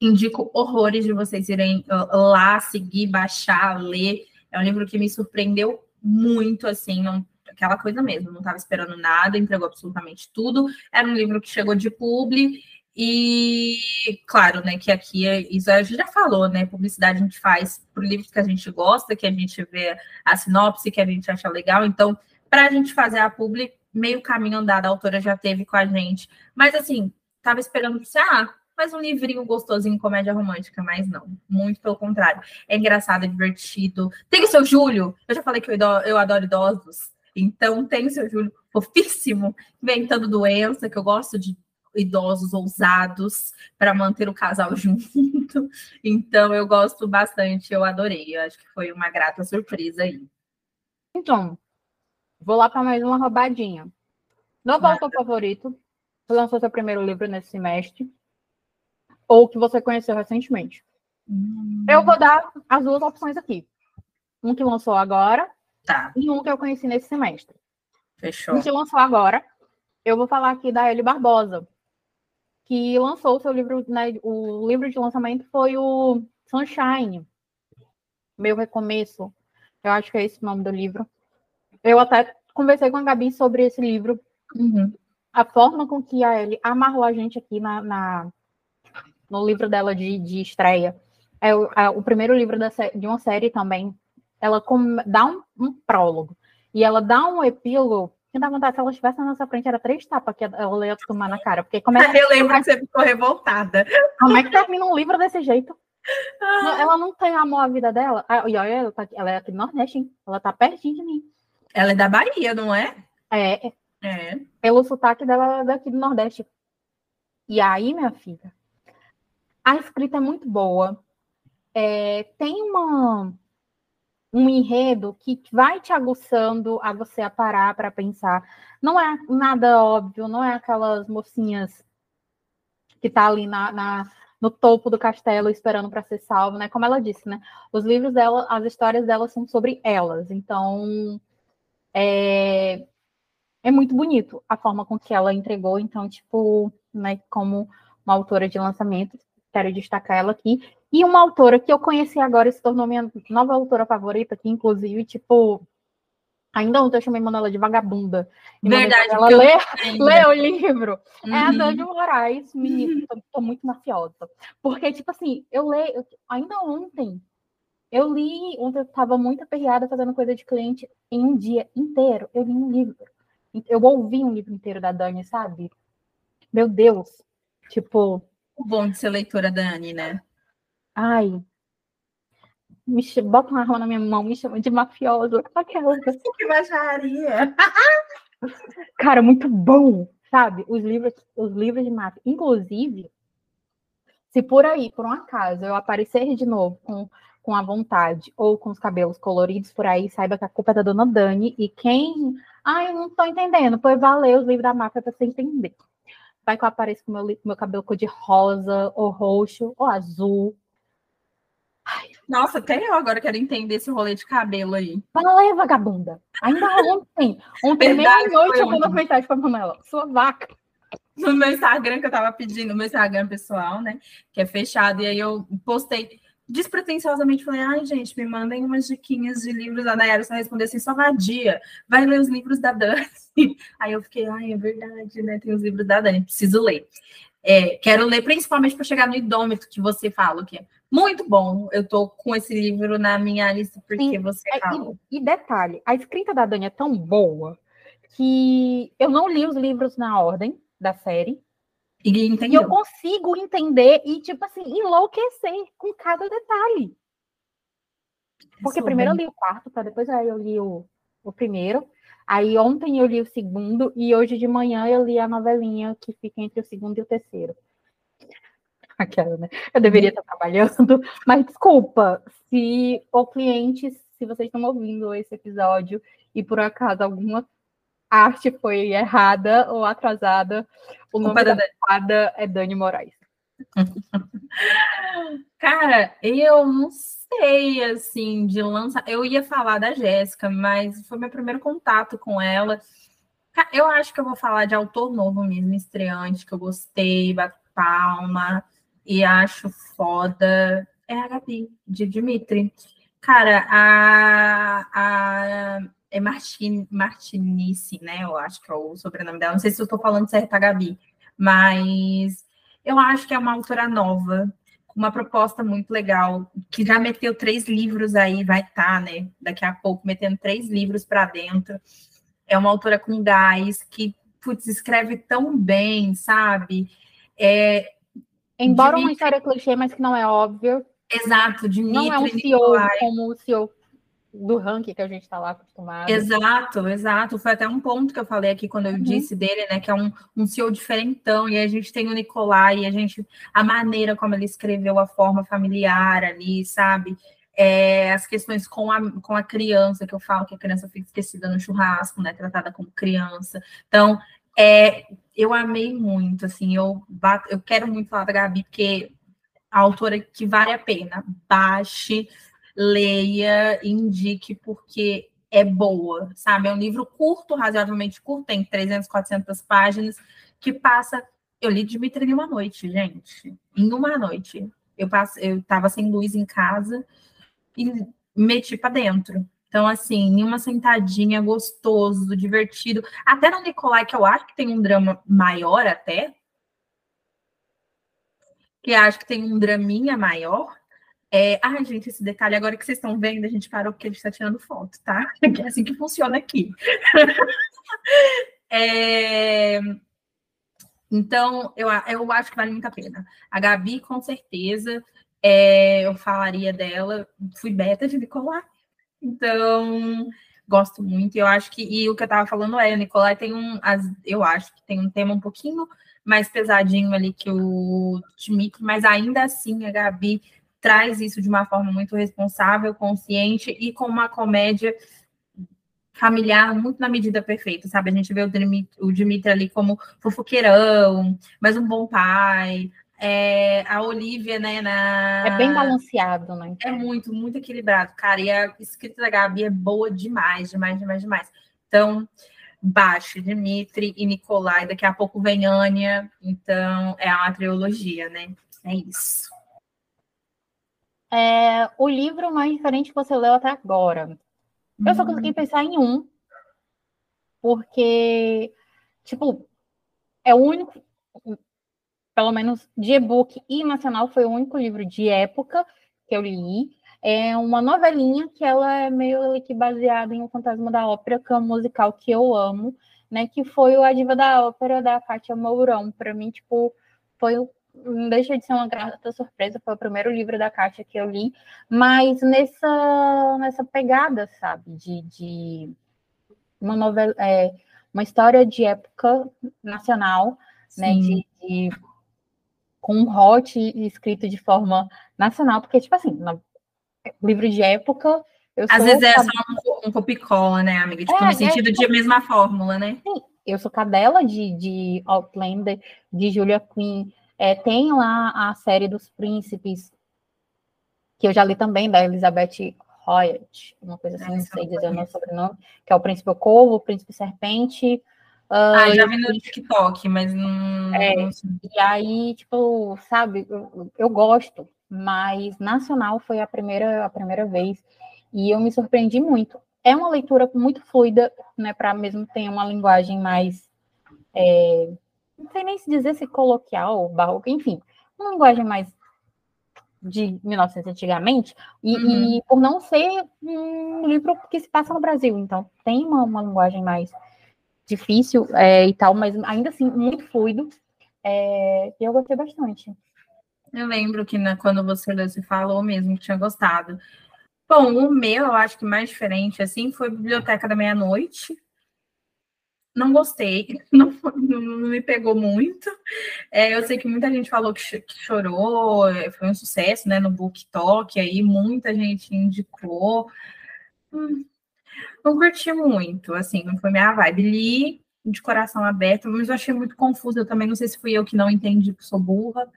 indico horrores de vocês irem uh, lá, seguir, baixar, ler. É um livro que me surpreendeu muito, assim, não, aquela coisa mesmo, não estava esperando nada, entregou absolutamente tudo. Era um livro que chegou de publi, e claro, né, que aqui é, isso a gente já falou, né? Publicidade a gente faz por livros que a gente gosta, que a gente vê a sinopse, que a gente acha legal. Então, para a gente fazer a publi, meio caminho andado, a autora já teve com a gente. Mas assim, tava esperando que ah, mais um livrinho gostosinho, comédia romântica, mas não, muito pelo contrário. É engraçado, é divertido. Tem o seu Júlio, eu já falei que eu, eu adoro idosos, então tem o seu Júlio fofíssimo, inventando doença, que eu gosto de idosos ousados para manter o casal junto. Então eu gosto bastante, eu adorei. Eu acho que foi uma grata surpresa aí. Então, vou lá para mais uma roubadinha. Novo autor favorito? Você lançou seu primeiro livro nesse semestre? Ou que você conheceu recentemente? Hum. Eu vou dar as duas opções aqui. Um que lançou agora tá. e um que eu conheci nesse semestre. Fechou. Um que lançou agora. Eu vou falar aqui da Eli Barbosa, que lançou o seu livro, né, o livro de lançamento foi o Sunshine, Meu Recomeço. Eu acho que é esse o nome do livro. Eu até conversei com a Gabi sobre esse livro. Uhum. A forma com que a Ellie amarrou a gente aqui na, na no livro dela de, de estreia. É o, é o primeiro livro da, de uma série também. Ela com, dá um, um prólogo. E ela dá um epílogo que dá vontade, se ela estivesse na nossa frente, era três tapas que ela ia tomar na cara. Porque como é que, Eu lembro que você ficou revoltada. Como é que termina um livro desse jeito? Ah. Ela não tem amor à vida dela. Ah, e olha, ela, tá, ela é aqui do Nordeste, hein? Ela tá pertinho de mim. Ela é da Bahia, não é? É. É. Pelo sotaque dela daqui do Nordeste. E aí, minha filha, a escrita é muito boa. É, tem uma um enredo que vai te aguçando a você a parar para pensar. Não é nada óbvio, não é aquelas mocinhas que tá ali na, na no topo do castelo esperando para ser salvo, né? Como ela disse, né? Os livros dela, as histórias dela são sobre elas. Então, é, é muito bonito a forma com que ela entregou. Então, tipo, né, como uma autora de lançamentos, quero destacar ela aqui. E uma autora que eu conheci agora e se tornou minha nova autora favorita, que inclusive, tipo, ainda ontem eu chamei Manuela de vagabunda. Verdade. Ela lê, lê o livro. Uhum. É a uhum. Dani Moraes, menina, tô, tô, muito mafiosa. Porque, tipo assim, eu leio, ainda ontem, eu li, ontem eu tava muito aperreada fazendo coisa de cliente em um dia inteiro. Eu li um livro. Eu ouvi um livro inteiro da Dani, sabe? Meu Deus. Tipo. Bom de ser leitora Dani, né? Ai, me bota uma arma na minha mão, me chama de mafiosa. Aquela. Que baixaria! Cara, muito bom, sabe? Os livros, os livros de máfia. Inclusive, se por aí, por um acaso, eu aparecer de novo com, com a vontade ou com os cabelos coloridos por aí, saiba que a culpa é da dona Dani. E quem. Ai, eu não tô entendendo. Pois valeu os livros da máfia para você entender. Vai que eu apareço com meu, meu cabelo cor de rosa, ou roxo, ou azul, nossa, até eu agora quero entender esse rolê de cabelo aí. Valeu, vagabunda. Ainda ontem. Ontem, meia-noite, eu mandei mensagem pra Manuela. Sua vaca. No meu Instagram, que eu tava pedindo, no meu Instagram pessoal, né? Que é fechado. E aí eu postei despretensiosamente. Falei, ai, gente, me mandem umas diquinhas de livros da Nayara. Só responder assim, só vadia. Vai ler os livros da Dani. Aí eu fiquei, ai, é verdade, né? Tem os livros da Dani, preciso ler. É, quero ler principalmente para chegar no idômetro que você fala, que é muito bom. Eu tô com esse livro na minha lista porque Sim. você é, fala. E, e, detalhe, a escrita da Dani é tão boa que eu não li os livros na ordem da série. E, e eu consigo entender e, tipo assim, enlouquecer com cada detalhe. Porque Isso primeiro bem. eu li o quarto, para depois aí eu li o, o primeiro. Aí ontem eu li o segundo e hoje de manhã eu li a novelinha que fica entre o segundo e o terceiro. Aquela, né? Eu deveria estar trabalhando, mas desculpa, se o cliente, se vocês estão ouvindo esse episódio e por acaso alguma arte foi errada ou atrasada, o nome da fada é Dani Moraes. Cara, eu não sei, assim, de lançar. Eu ia falar da Jéssica, mas foi meu primeiro contato com ela. Eu acho que eu vou falar de autor novo mesmo, estreante, que eu gostei, bato palma e acho foda. É a Gabi, de Dimitri. Cara, a, a é Martin, Martinice, né? Eu acho que é o sobrenome dela. Não sei se eu estou falando certo, a Gabi, mas eu acho que é uma autora nova, com uma proposta muito legal, que já meteu três livros aí, vai estar, tá, né? Daqui a pouco, metendo três livros para dentro. É uma autora com gás, que, putz, escreve tão bem, sabe? É, Embora Dimitri... uma história clichê, mas que não é óbvio. Exato, Dimitri Não é um CEO Nicolai. como o CEO do ranking que a gente está lá acostumado. Exato, exato. Foi até um ponto que eu falei aqui quando eu uhum. disse dele, né? Que é um, um CEO diferentão, e a gente tem o Nicolai, e a gente, a maneira como ele escreveu a forma familiar ali, sabe? É, as questões com a, com a criança, que eu falo que a criança fica esquecida no churrasco, né? Tratada como criança. Então, é, eu amei muito, assim, eu, bato, eu quero muito falar da Gabi, porque a autora que vale a pena. Baixe leia, indique, porque é boa, sabe? É um livro curto, razoavelmente curto, tem 300, 400 páginas, que passa. Eu li Dimitri em uma noite, gente. Em uma noite. Eu passei, eu estava sem luz em casa e meti para dentro. Então, assim, em uma sentadinha, gostoso, divertido. Até no Nicolai, que eu acho que tem um drama maior até. Que acho que tem um draminha maior. É, ai, gente, esse detalhe agora que vocês estão vendo, a gente parou porque a gente está tirando foto, tá? É assim que funciona aqui. é, então, eu, eu acho que vale muito a pena. A Gabi, com certeza, é, eu falaria dela. Fui beta de Nicolai, então gosto muito. Eu acho que, e o que eu estava falando é, o Nicolai tem um, as, eu acho que tem um tema um pouquinho mais pesadinho ali que o Dimitri, mas ainda assim a Gabi traz isso de uma forma muito responsável, consciente e com uma comédia familiar muito na medida perfeita, sabe? A gente vê o Dimitri, o Dimitri ali como fofoqueirão, mas um bom pai. É, a Olivia, né, na... É bem balanceado, né? É muito, muito equilibrado, cara. E a escrita da Gabi é boa demais, demais, demais, demais. Então, baixe Dimitri e Nicolai. Daqui a pouco vem Ania. Então, é uma trilogia, né? É isso. É, o livro mais diferente que você leu até agora. Eu só consegui hum. pensar em um, porque, tipo, é o único, pelo menos de e-book e nacional, foi o único livro de época que eu li. É uma novelinha que ela é meio que baseada em O Fantasma da Ópera, que é um musical que eu amo, né? Que foi o A Diva da Ópera da Kátia Mourão. Para mim, tipo, foi não deixa de ser uma grata surpresa, foi o primeiro livro da Caixa que eu li, mas nessa, nessa pegada, sabe, de, de uma novela, é, uma história de época nacional, né, Sim. né, de, de, com um hot escrito de forma nacional, porque, tipo assim, no, livro de época, Às vezes é só um, um copicola, né, amiga? Tipo, é, no sentido é, de a mesma fórmula, né? Sim, eu sou cadela de, de Outlander, de Julia Quinn, é, tem lá a série dos príncipes, que eu já li também, da Elizabeth Hoyt, uma coisa assim, não sei dizer o meu sobrenome, que é o Príncipe Corvo, o Príncipe Serpente. Uh, ah, já vi no TikTok, mas não. É, e aí, tipo, sabe, eu, eu gosto, mas Nacional foi a primeira, a primeira vez, e eu me surpreendi muito. É uma leitura muito fluida, né, para mesmo ter uma linguagem mais é, não sei nem se dizer se coloquial, barroco, enfim, uma linguagem mais de 1900 antigamente, e, uhum. e, por não ser um livro que se passa no Brasil, então tem uma, uma linguagem mais difícil é, e tal, mas ainda assim muito fluido. É, e eu gostei bastante. Eu lembro que na, quando você você falou mesmo que tinha gostado. Bom, o meu, eu acho que mais diferente, assim, foi Biblioteca da Meia-Noite. Não gostei, não, não, me pegou muito. É, eu sei que muita gente falou que, que, chorou, é, foi um sucesso, né, no Book Talk, aí muita gente indicou. Hum, não curti muito, assim, não foi minha vibe. Li de coração aberto, mas eu achei muito confuso. Eu também não sei se fui eu que não entendi, que sou burra.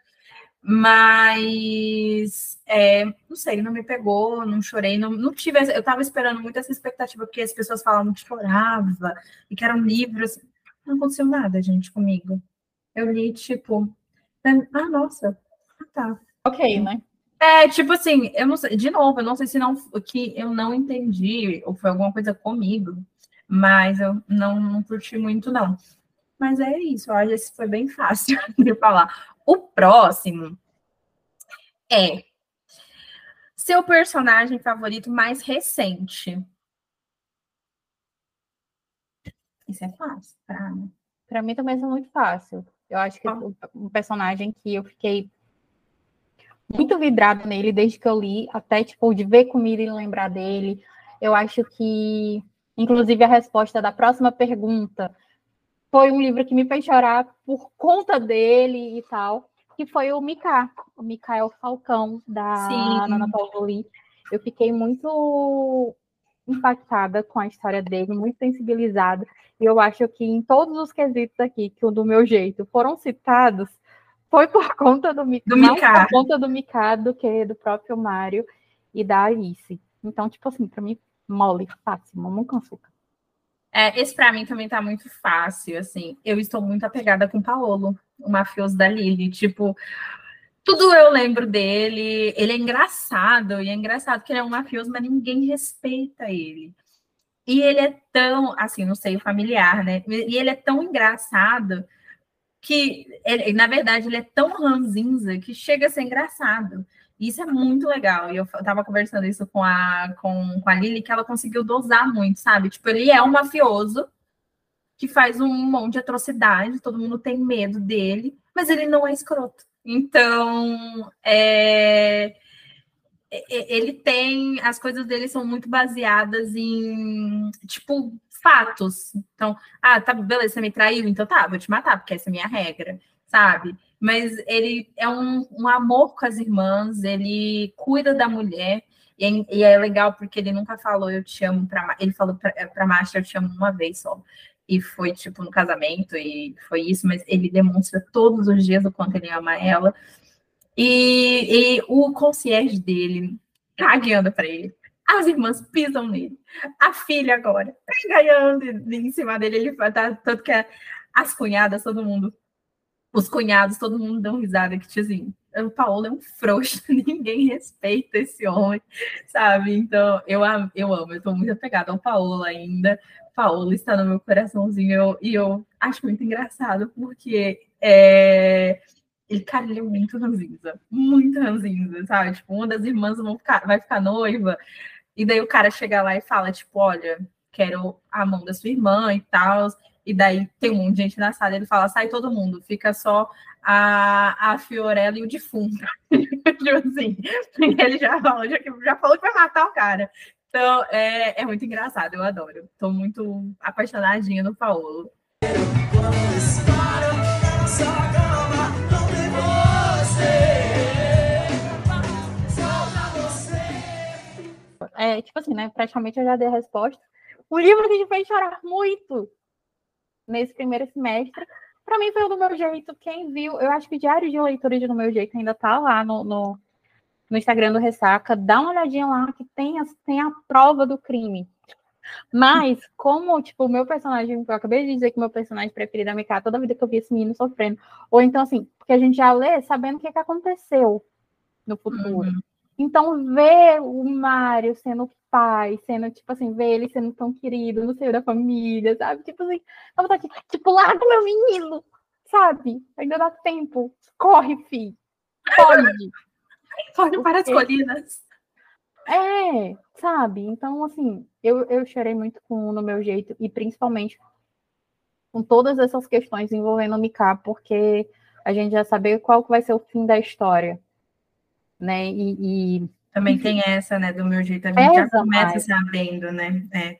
Mas é, não sei, não me pegou, não chorei, não, não tive. Eu estava esperando muito essa expectativa, porque as pessoas falavam que chorava e que eram livros. Não aconteceu nada, gente, comigo. Eu li, tipo, ah, nossa, ah, tá. Ok, né? É, tipo assim, eu não sei, de novo, eu não sei se não que eu não entendi, ou foi alguma coisa comigo, mas eu não, não curti muito, não. Mas é isso, olha, esse foi bem fácil de falar. O próximo é seu personagem favorito mais recente. Isso é fácil, para mim. Para mim também é muito fácil. Eu acho que oh. um personagem que eu fiquei muito vidrado nele desde que eu li, até tipo de ver comida e lembrar dele. Eu acho que, inclusive, a resposta da próxima pergunta foi um livro que me fez chorar por conta dele e tal, que foi o Mika, o Mikael Falcão, da Sim. Nana Pauli. Eu fiquei muito impactada com a história dele, muito sensibilizada. E eu acho que em todos os quesitos aqui, que o do meu jeito foram citados, foi por conta do, do Mika. por conta do Mika do que do próprio Mário e da Alice. Então, tipo assim, para mim, mole, fácil, mamão com açúcar. É, esse para mim também tá muito fácil, assim. Eu estou muito apegada com o Paolo, o mafioso da Lili. Tipo, tudo eu lembro dele. Ele é engraçado, e é engraçado que ele é um mafioso, mas ninguém respeita ele. E ele é tão, assim, não sei, familiar, né? E ele é tão engraçado que, ele, na verdade, ele é tão ranzinza que chega a ser engraçado. Isso é muito legal. E eu tava conversando isso com a, com, com a Lili, que ela conseguiu dosar muito, sabe? Tipo, ele é um mafioso que faz um monte de atrocidade, todo mundo tem medo dele, mas ele não é escroto. Então, é, ele tem. As coisas dele são muito baseadas em, tipo, fatos. Então, ah, tá, beleza, você me traiu, então tá, vou te matar, porque essa é a minha regra, sabe? Mas ele é um, um amor com as irmãs, ele cuida da mulher, e é, e é legal porque ele nunca falou eu te amo para ele falou para Marcia eu te amo uma vez só. E foi tipo no casamento, e foi isso, mas ele demonstra todos os dias o quanto ele ama ela. E, e o concierge dele cagueando para ele. As irmãs pisam nele. A filha agora tá em cima dele. Ele tá tanto que as cunhadas, todo mundo os cunhados, todo mundo dão risada que assim, o Paulo é um frouxo, ninguém respeita esse homem, sabe? Então, eu, eu amo, eu tô muito apegada ao Paulo ainda. Paulo está no meu coraçãozinho eu, e eu acho muito engraçado, porque é, ele, cara, muito ranzinza, muito ranzinza, sabe? Tipo, uma das irmãs ficar, vai ficar noiva, e daí o cara chega lá e fala, tipo, olha, quero a mão da sua irmã e tal e daí tem um monte de gente na sala, ele fala, sai todo mundo, fica só a, a Fiorella e o defunto. tipo assim, ele já falou, já, já falou que vai matar o cara. Então, é, é muito engraçado, eu adoro. Estou muito apaixonadinha no Paulo. É, tipo assim, né? Praticamente eu já dei a resposta. Um livro que te fez chorar muito nesse primeiro semestre. Para mim foi do meu jeito. Quem viu, eu acho que o Diário de Leitura de do meu jeito ainda tá lá no, no, no Instagram do Ressaca. Dá uma olhadinha lá que tem, a, tem a prova do crime. Mas, como, tipo, o meu personagem, eu acabei de dizer que o meu personagem preferido é a Mika, toda vida que eu vi esse menino sofrendo. Ou então, assim, porque a gente já lê sabendo o que, que aconteceu no futuro. Uhum. Então, ver o Mário sendo pai, sendo, tipo assim, ver ele sendo tão querido no seio da família, sabe? Tipo assim, vamos aqui, tipo, larga meu menino, sabe? Ainda dá tempo. Corre, fi. Pode. Corre para as colinas. É, sabe? Então, assim, eu, eu chorei muito com no meu jeito, e principalmente com todas essas questões envolvendo o Mika, porque a gente já saber qual vai ser o fim da história, né? E, e... também tem essa, né? Do meu jeito, a gente já começa mais. sabendo, né? É.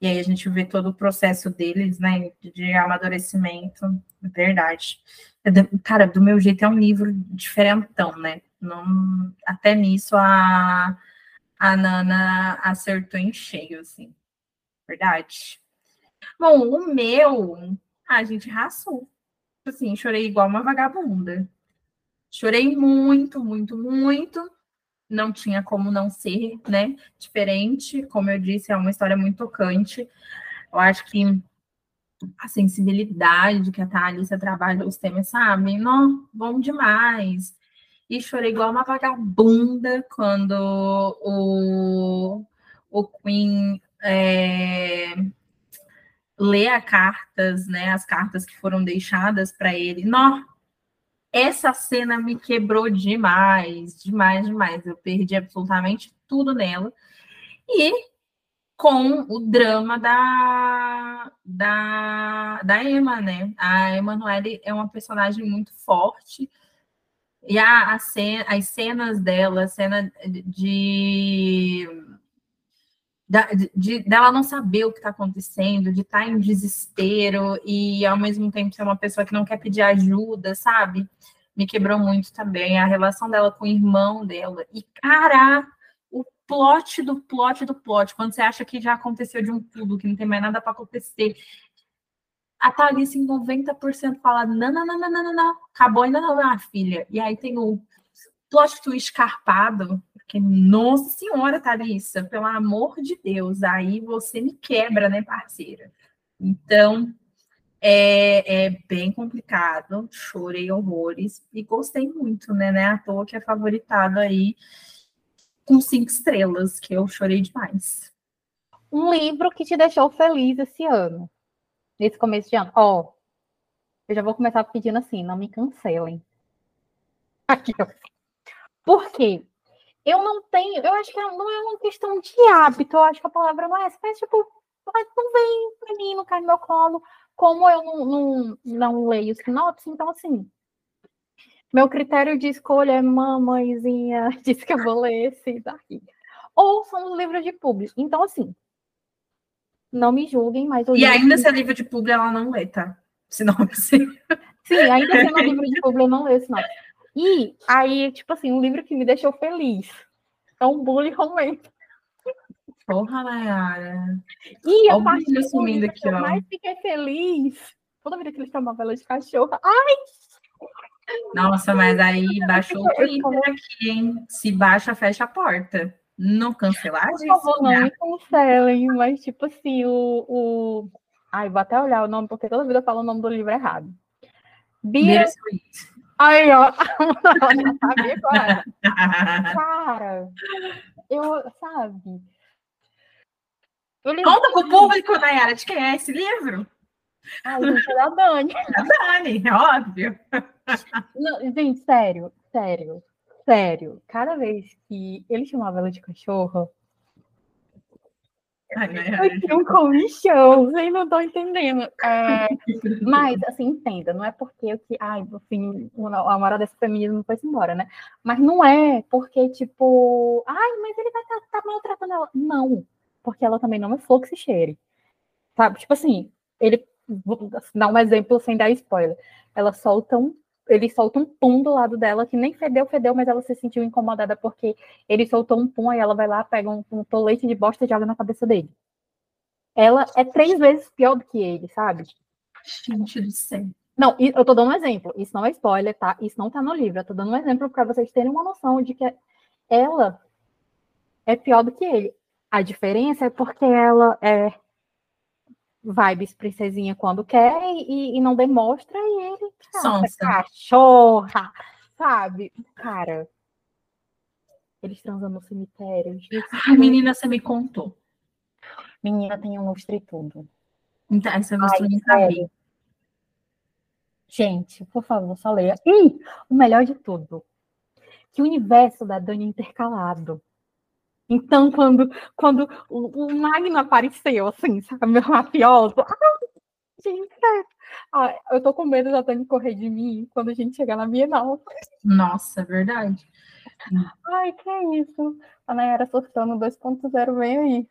E aí a gente vê todo o processo deles, né? De amadurecimento, verdade. É cara, do meu jeito é um livro diferentão, né? Não, até nisso a, a Nana acertou em cheio, assim. Verdade. Bom, o meu, a gente raçou. Assim, chorei igual uma vagabunda. Chorei muito, muito, muito. Não tinha como não ser, né? Diferente. Como eu disse, é uma história muito tocante. Eu acho que a sensibilidade que a Thalissa trabalha os temas, sabe? Não, bom demais. E chorei igual uma vagabunda quando o, o Queen é, lê as cartas, né? As cartas que foram deixadas para ele. Não, essa cena me quebrou demais, demais, demais. Eu perdi absolutamente tudo nela. E com o drama da, da, da Emma, né? A Emanuele é uma personagem muito forte. E a, a cena, as cenas dela, a cena de da, de, dela não saber o que está acontecendo, de estar tá em desespero e ao mesmo tempo ser uma pessoa que não quer pedir ajuda, sabe? Me quebrou muito também a relação dela com o irmão dela. E, cara, o plot do plot do plot, quando você acha que já aconteceu de um tudo, que não tem mais nada para acontecer. A Thalissa em 90% fala: não, não, não, não, não, não, acabou ainda não, minha filha. E aí tem o plot twist escarpado, porque, nossa senhora, Thalissa, pelo amor de Deus, aí você me quebra, né, parceira? Então, é, é, bem complicado, chorei horrores e gostei muito, né? né à toa que é favoritado aí com cinco estrelas, que eu chorei demais. Um livro que te deixou feliz esse ano, nesse começo de ano. Ó, oh, eu já vou começar pedindo assim, não me cancelem. Aqui, ó. Por quê? Eu não tenho, eu acho que não é uma questão de hábito, eu acho que a palavra não é essa, mas tipo, mas não vem pra mim, não cai no meu colo, como eu não, não, não leio sinopse, então assim, meu critério de escolha é mamãezinha, disse que eu vou ler esse daqui. Ou são os livros de público. Então, assim, não me julguem, mas... E ainda se é livro de público, ela não lê, tá? Sinopse. Sim, ainda sendo livro de público, eu não leio sinopse. E aí, tipo assim, um livro que me deixou feliz. É um bully romântico. Porra, Nayara. E a parte do livro aqui, que eu ó. mais fiquei feliz. Toda vida que eles chamavam ela de cachorro. Ai! Nossa, mas aí baixou o Twitter aqui, hein? Se baixa, fecha a porta. Não cancelar Por favor, não me cancelem, mas tipo assim, o, o. Ai, vou até olhar o nome, porque toda vida eu falo o nome do livro errado. Bira, Aí, ó. sabia qual era. Cara, eu, sabe. Ele... Conta pro público, Nayara, de quem é esse livro? Ai, gente, é da Dani. É da Dani, é óbvio. Não, gente, sério, sério, sério. Cada vez que ele chamava ela de cachorro, tinha um comichão, vocês não estão entendendo. É, mas, assim, entenda, não é porque eu que, ai, assim, a moral desse feminismo foi embora, né? Mas não é porque, tipo, ai, mas ele vai estar tá, tá maltratando ela. Não, porque ela também não é flor que se cheire. Sabe? Tipo assim, ele, vou dar um exemplo sem dar spoiler. Ela solta um ele solta um pum do lado dela, que nem fedeu, fedeu, mas ela se sentiu incomodada porque ele soltou um pum, aí ela vai lá, pega um, um tolete de bosta e joga na cabeça dele. Ela é três vezes pior do que ele, sabe? Gente do céu. Não, eu tô dando um exemplo. Isso não é spoiler, tá? Isso não tá no livro. Eu tô dando um exemplo para vocês terem uma noção de que ela é pior do que ele. A diferença é porque ela é vibes princesinha quando quer e, e não demonstra, e ele cachorra, sabe? Cara, eles transam no cemitério. A menina, você me contou. Menina, tem um lustre e tudo. Então, essa você nem sabia. Gente, por favor, só leia. E o melhor de tudo, que o universo da Dani é intercalado. Então, quando, quando o, o Magno apareceu, assim, sabe, meu mafioso, Gente, ah, eu tô com medo da Tânia correr de mim quando a gente chegar na Bienal. Nossa, verdade. Ai, que é isso? A Nayara surtando 2.0 vem aí.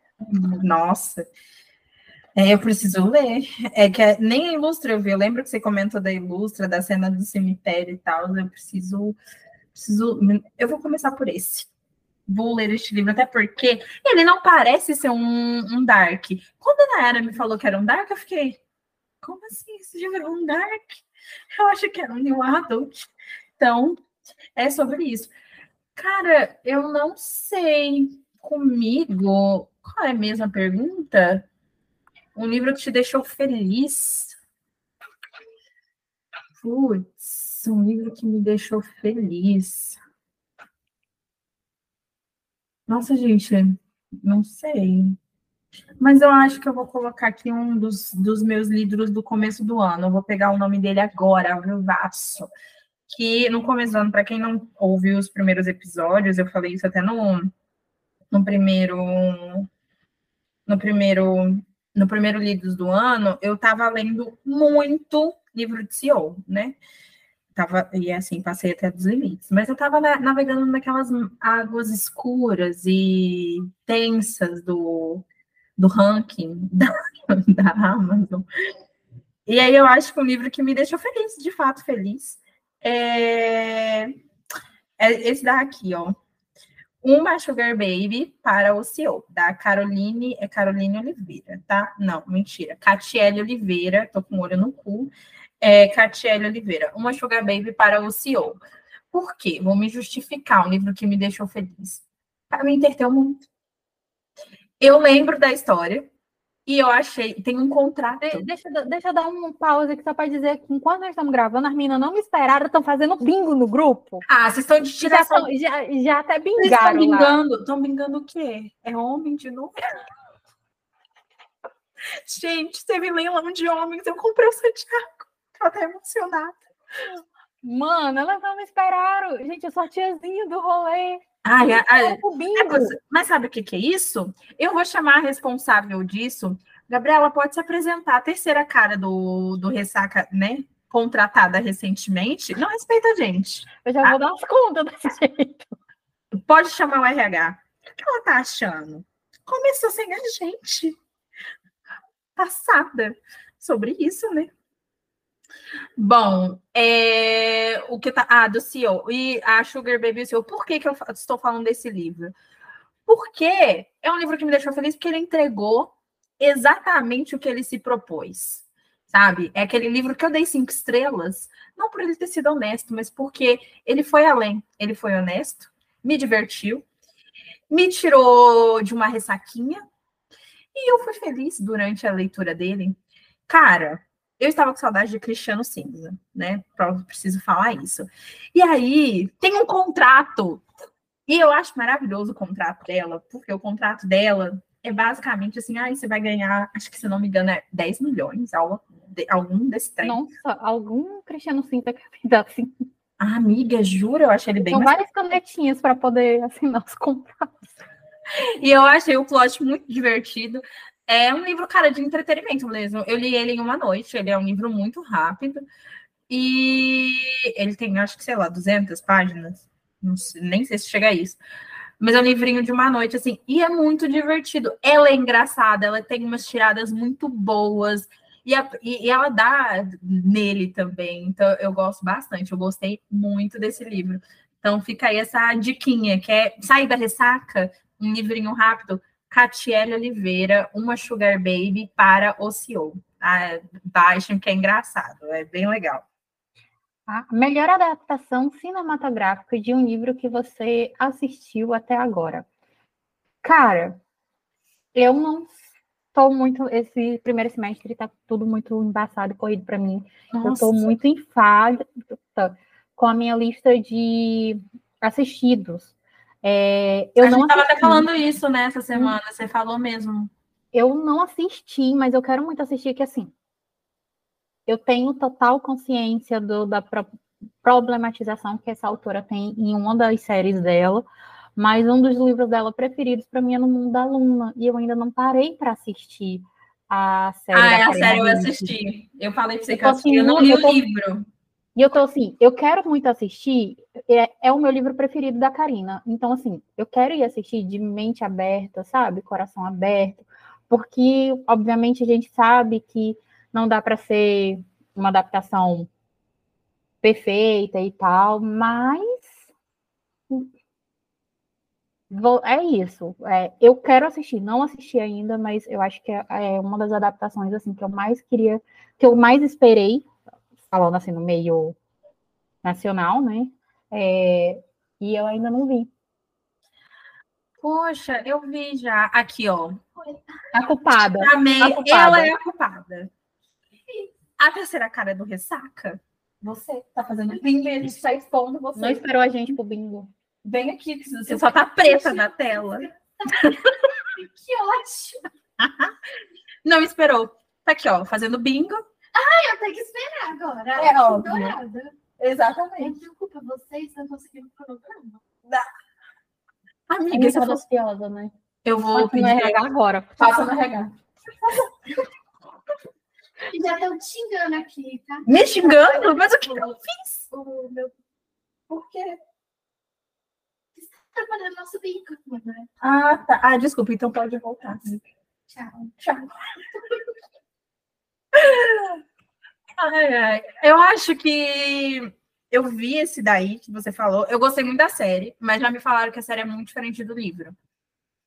Nossa. É, eu preciso ler. É que é, nem a Ilustra eu vi. Eu lembro que você comentou da Ilustra, da cena do cemitério e tal. Eu preciso, preciso. Eu vou começar por esse. Vou ler este livro, até porque ele não parece ser um, um Dark. Quando a Nayara me falou que era um Dark, eu fiquei. Como assim? Esse livro é um Dark? Eu acho que era um New Adult. Então, é sobre isso. Cara, eu não sei. Comigo, qual é a mesma pergunta? Um livro que te deixou feliz? Putz, um livro que me deixou feliz. Nossa, gente, não sei. Mas eu acho que eu vou colocar aqui um dos, dos meus livros do começo do ano. Eu vou pegar o nome dele agora, Vivaço. Que no começo do ano, para quem não ouviu os primeiros episódios, eu falei isso até no, no primeiro. No primeiro no primeiro Livros do ano, eu estava lendo muito livro de CEO, né? Tava, e assim, passei até dos limites. Mas eu estava navegando naquelas águas escuras e tensas do, do ranking da, da Amazon. E aí eu acho que um livro que me deixou feliz, de fato feliz, é, é esse daqui, ó. Uma Sugar Baby para o CEO, da Caroline, é Caroline Oliveira, tá? Não, mentira. Catiele Oliveira, tô com o olho no cu. É, Catiele Oliveira, Uma Sugar Baby para o CEO. Por quê? Vou me justificar, um livro que me deixou feliz. Para me entreteu muito. Eu lembro da história, e eu achei, tem um contrato. De, deixa, deixa eu dar um pause aqui só para dizer que enquanto nós estamos gravando, as meninas não me esperaram, estão fazendo bingo no grupo. Ah, vocês estão de tiração. Já, já, já até bingaram. Estão bingando. Estão bingando o quê? É homem de novo? Gente, teve leilão de homens, eu comprei o Santiago. Tô até emocionada. Mano, elas não me esperaram. Gente, eu sou a tiazinha do rolê. Ai, ai, é, mas sabe o que, que é isso? Eu vou chamar a responsável disso. Gabriela, pode se apresentar. A terceira cara do, do Ressaca, né? Contratada recentemente. Não respeita a gente. Eu já vou ah, dar umas contas desse jeito. Pode chamar o RH. O que ela tá achando? Começou sem a gente. Passada sobre isso, né? Bom, é, o que tá. Ah, do CEO. E a Sugar Baby CEO. Por que, que eu estou falando desse livro? Porque é um livro que me deixou feliz porque ele entregou exatamente o que ele se propôs. Sabe? É aquele livro que eu dei cinco estrelas, não por ele ter sido honesto, mas porque ele foi além. Ele foi honesto, me divertiu, me tirou de uma ressaquinha e eu fui feliz durante a leitura dele. Cara, eu estava com saudade de Cristiano Cinza, né? Preciso falar isso. E aí, tem um contrato. E eu acho maravilhoso o contrato dela, porque o contrato dela é basicamente assim: ah, você vai ganhar, acho que se não me engano, é 10 milhões, algum desse trem. Nossa, algum Cristiano Cinza que fez assim. Ah, amiga, jura? Eu achei ele bem. São várias canetinhas para poder assinar os contratos. E eu achei o plot muito divertido. É um livro, cara, de entretenimento mesmo. Eu li ele em uma noite, ele é um livro muito rápido. E ele tem, acho que, sei lá, 200 páginas. Sei, nem sei se chega a isso. Mas é um livrinho de uma noite, assim. E é muito divertido. Ela é engraçada, ela tem umas tiradas muito boas. E, a, e, e ela dá nele também. Então, eu gosto bastante. Eu gostei muito desse livro. Então, fica aí essa diquinha, que é sair da ressaca, um livrinho rápido Catiele Oliveira, uma Sugar Baby para o CEO. Ah, baixem que é engraçado, é bem legal. A melhor adaptação cinematográfica de um livro que você assistiu até agora. Cara, eu não estou muito. Esse primeiro semestre está tudo muito embaçado, corrido para mim. Nossa. Eu estou muito enfada com a minha lista de assistidos. É, eu a não estava até falando isso nessa né, semana, você falou mesmo. Eu não assisti, mas eu quero muito assistir, que assim, eu tenho total consciência do, da pro, problematização que essa autora tem em uma das séries dela, mas um dos livros dela preferidos para mim é No Mundo da Luna, e eu ainda não parei para assistir a série. Ah, a série eu assisti. Eu falei pra você que eu, assim, eu não li o livro. E eu tô assim, eu quero muito assistir, é, é o meu livro preferido da Karina. Então, assim, eu quero ir assistir de mente aberta, sabe? Coração aberto, porque, obviamente, a gente sabe que não dá para ser uma adaptação perfeita e tal, mas é isso. É, eu quero assistir, não assisti ainda, mas eu acho que é, é, uma das adaptações assim que eu mais queria, que eu mais esperei, falando assim no meio nacional, né? É, e eu ainda não vi. Poxa, eu vi já. Aqui, ó. A culpada. Amei. A culpada. Ela é a culpada. A terceira cara é do Ressaca. Você tá fazendo bingo e a gente tá expondo você. Não esperou a gente pro bingo. Vem aqui, você só tá preta na tela. que ótimo! Não esperou. Tá aqui, ó, fazendo bingo. Ah, eu tenho que esperar agora. É óbvio. Dourada. Exatamente. Não preocupa, vocês não conseguiram cronograma. Amiga, você tá ansiosa, né? Eu vou pedir RH agora. Passa no RH. Já estão te xingando aqui, tá? Me xingando? Mas o que eu fiz? O meu... Por quê? trabalhando nosso bico. Né? Ah, tá. Ah, desculpa, então pode voltar. Tchau. Tchau. Ai. Eu acho que eu vi esse daí que você falou. Eu gostei muito da série, mas já me falaram que a série é muito diferente do livro.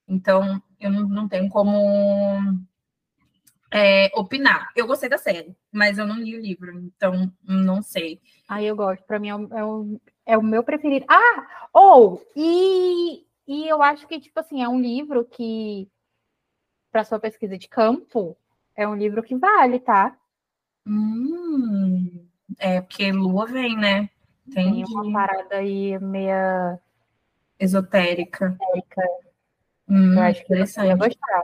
Então, eu não, não tenho como é, opinar. Eu gostei da série, mas eu não li o livro, então não sei. Ah, eu gosto. Para mim é o, é o, é o meu preferido. Ah, ou, oh, e, e eu acho que, tipo assim, é um livro que, para sua pesquisa de campo, é um livro que vale, tá? Hum, é porque Lua vem, né? Tem uma parada aí meia esotérica. esotérica. Hum, eu acho que você ia gostar.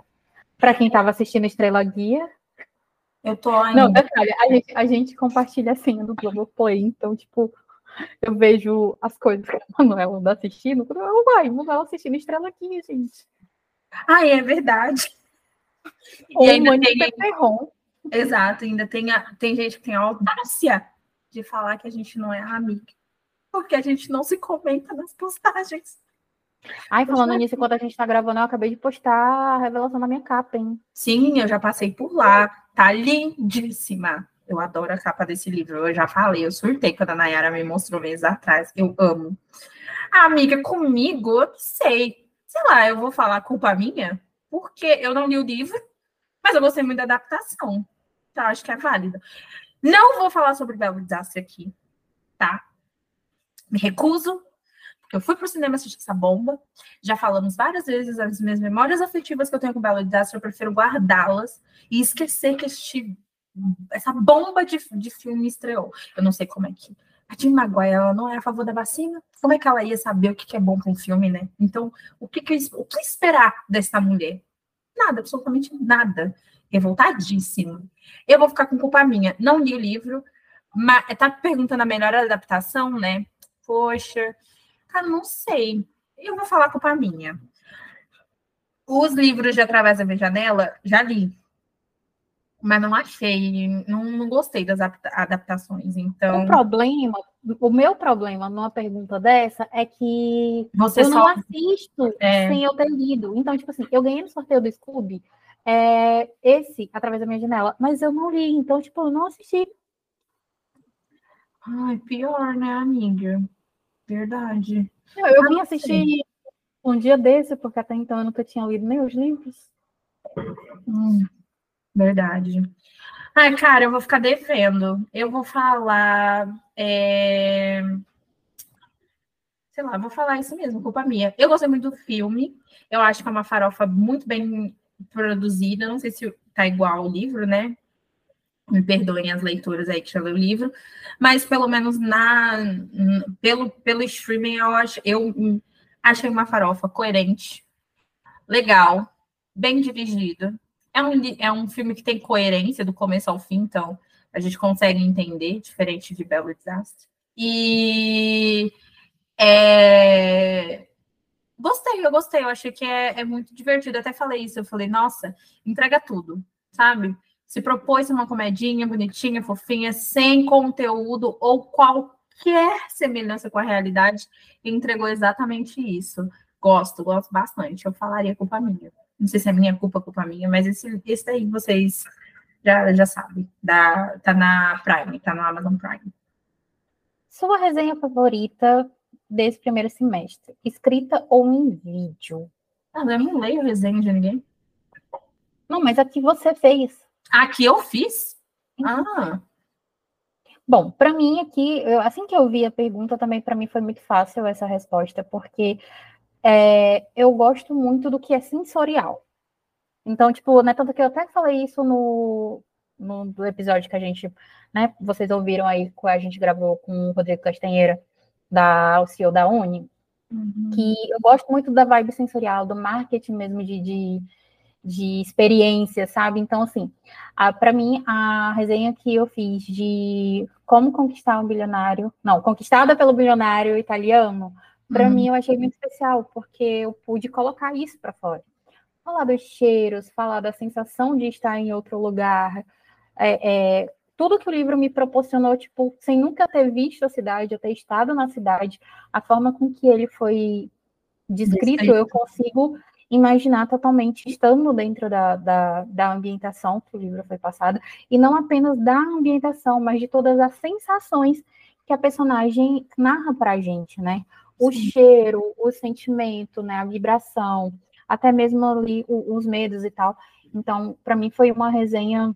Para quem estava assistindo Estrela Guia. Eu tô ainda. Não, detalhe, a gente, a gente compartilha a senha do Globoplay, então, tipo, eu vejo as coisas que a Manuela anda assistindo, eu vai, Manuela assistindo Estrela aqui, gente. Ah, é verdade. Ou e ainda tem... Perron. Exato, ainda tem, a... tem gente que tem a audácia de falar que a gente não é amiga. Porque a gente não se comenta nas postagens. Ai, falando nisso, enquanto a gente tá gravando, eu acabei de postar a revelação na minha capa, hein? Sim, eu já passei por lá. Tá lindíssima. Eu adoro a capa desse livro. Eu já falei, eu surtei quando a Nayara me mostrou meses atrás. Eu amo. A amiga, comigo, eu não sei. Sei lá, eu vou falar culpa minha, porque eu não li o livro, mas eu gostei muito da adaptação. Então, acho que é válida. Não vou falar sobre Belo Desastre aqui, tá? Me recuso, porque eu fui pro cinema assistir essa bomba. Já falamos várias vezes as minhas memórias afetivas que eu tenho com Belo Desastre, eu prefiro guardá-las e esquecer que este essa bomba de, de filme estreou. Eu não sei como é que. A Tim Maguire, ela não é a favor da vacina? Como é que ela ia saber o que é bom para um filme, né? Então, o que, que, o que esperar dessa mulher? Nada, absolutamente nada. Revoltadíssimo. Eu vou ficar com culpa minha. Não li o livro, mas tá perguntando a melhor adaptação, né? Poxa, cara, não sei. Eu vou falar culpa minha. Os livros de Através da Janela, já li mas não achei, não, não gostei das adaptações. Então, o problema, o meu problema numa pergunta dessa é que Você eu só... não assisto é... sem eu ter lido. Então, tipo assim, eu ganhei no sorteio do Scooby é, esse através da minha janela, mas eu não li, então, tipo, eu não assisti. Ai, pior, né, amiga? Verdade. Eu, eu vim assistir um dia desse, porque até então eu nunca tinha lido nem os livros. Hum. Verdade. Ai, cara, eu vou ficar devendo. Eu vou falar. É... Sei lá, vou falar isso mesmo, culpa minha. Eu gostei muito do filme. Eu acho que é uma farofa muito bem produzida. Não sei se tá igual ao livro, né? Me perdoem as leituras aí que já leu o livro. Mas pelo menos na pelo, pelo streaming, eu, acho, eu achei uma farofa coerente, legal, bem dirigido é um, é um filme que tem coerência do começo ao fim, então a gente consegue entender, diferente de Belo Desastre. E é... gostei, eu gostei, eu achei que é, é muito divertido. Eu até falei isso, eu falei, nossa, entrega tudo, sabe? Se propôs uma comedinha bonitinha, fofinha, sem conteúdo ou qualquer semelhança com a realidade, entregou exatamente isso. Gosto, gosto bastante. Eu falaria culpa minha. Não sei se é minha culpa, culpa minha, mas esse, esse daí vocês já, já sabem. Da, tá na Prime, tá no Amazon Prime. Sua resenha favorita desse primeiro semestre? Escrita ou em vídeo? Ah, eu não leio resenha de ninguém. Não, mas a que você fez. A que eu fiz? Ah. Bom, para mim aqui, eu, assim que eu vi a pergunta, também para mim foi muito fácil essa resposta, porque é, eu gosto muito do que é sensorial. Então, tipo, né, tanto que eu até falei isso no, no do episódio que a gente, né, vocês ouviram aí, que a gente gravou com o Rodrigo Castanheira, da CEO da Uni, uhum. que eu gosto muito da vibe sensorial, do marketing mesmo de, de, de experiência, sabe? Então, assim, para mim, a resenha que eu fiz de como conquistar um bilionário, não, conquistada pelo bilionário italiano, para uhum. mim eu achei muito especial, porque eu pude colocar isso para fora. Falar dos cheiros, falar da sensação de estar em outro lugar, é, é, tudo que o livro me proporcionou, tipo, sem nunca ter visto a cidade, eu ter estado na cidade, a forma com que ele foi descrito, eu consigo imaginar totalmente estando dentro da, da, da, ambientação que o livro foi passado, e não apenas da ambientação, mas de todas as sensações que a personagem narra para a gente, né? O cheiro, o sentimento, né? A vibração, até mesmo ali os medos e tal. Então, para mim foi uma resenha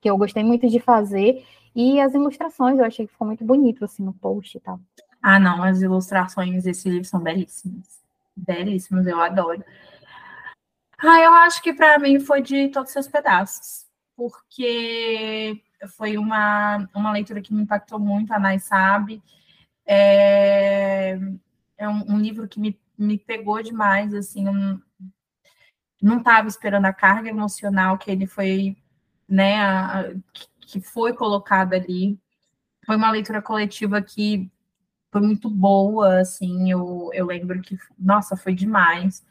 que eu gostei muito de fazer. E as ilustrações, eu achei que ficou muito bonito, assim, no post e tal. Ah, não, as ilustrações desse livro são belíssimas. Belíssimas, eu adoro. Ah, eu acho que para mim foi de todos os seus pedaços, porque foi uma, uma leitura que me impactou muito, a Nai sabe. É, é um, um, livro que me, me pegou demais, assim, não estava esperando a carga emocional que ele foi né, a, que foi colocada ali. Foi uma leitura coletiva que foi muito boa, assim, eu, eu lembro que, nossa, foi demais.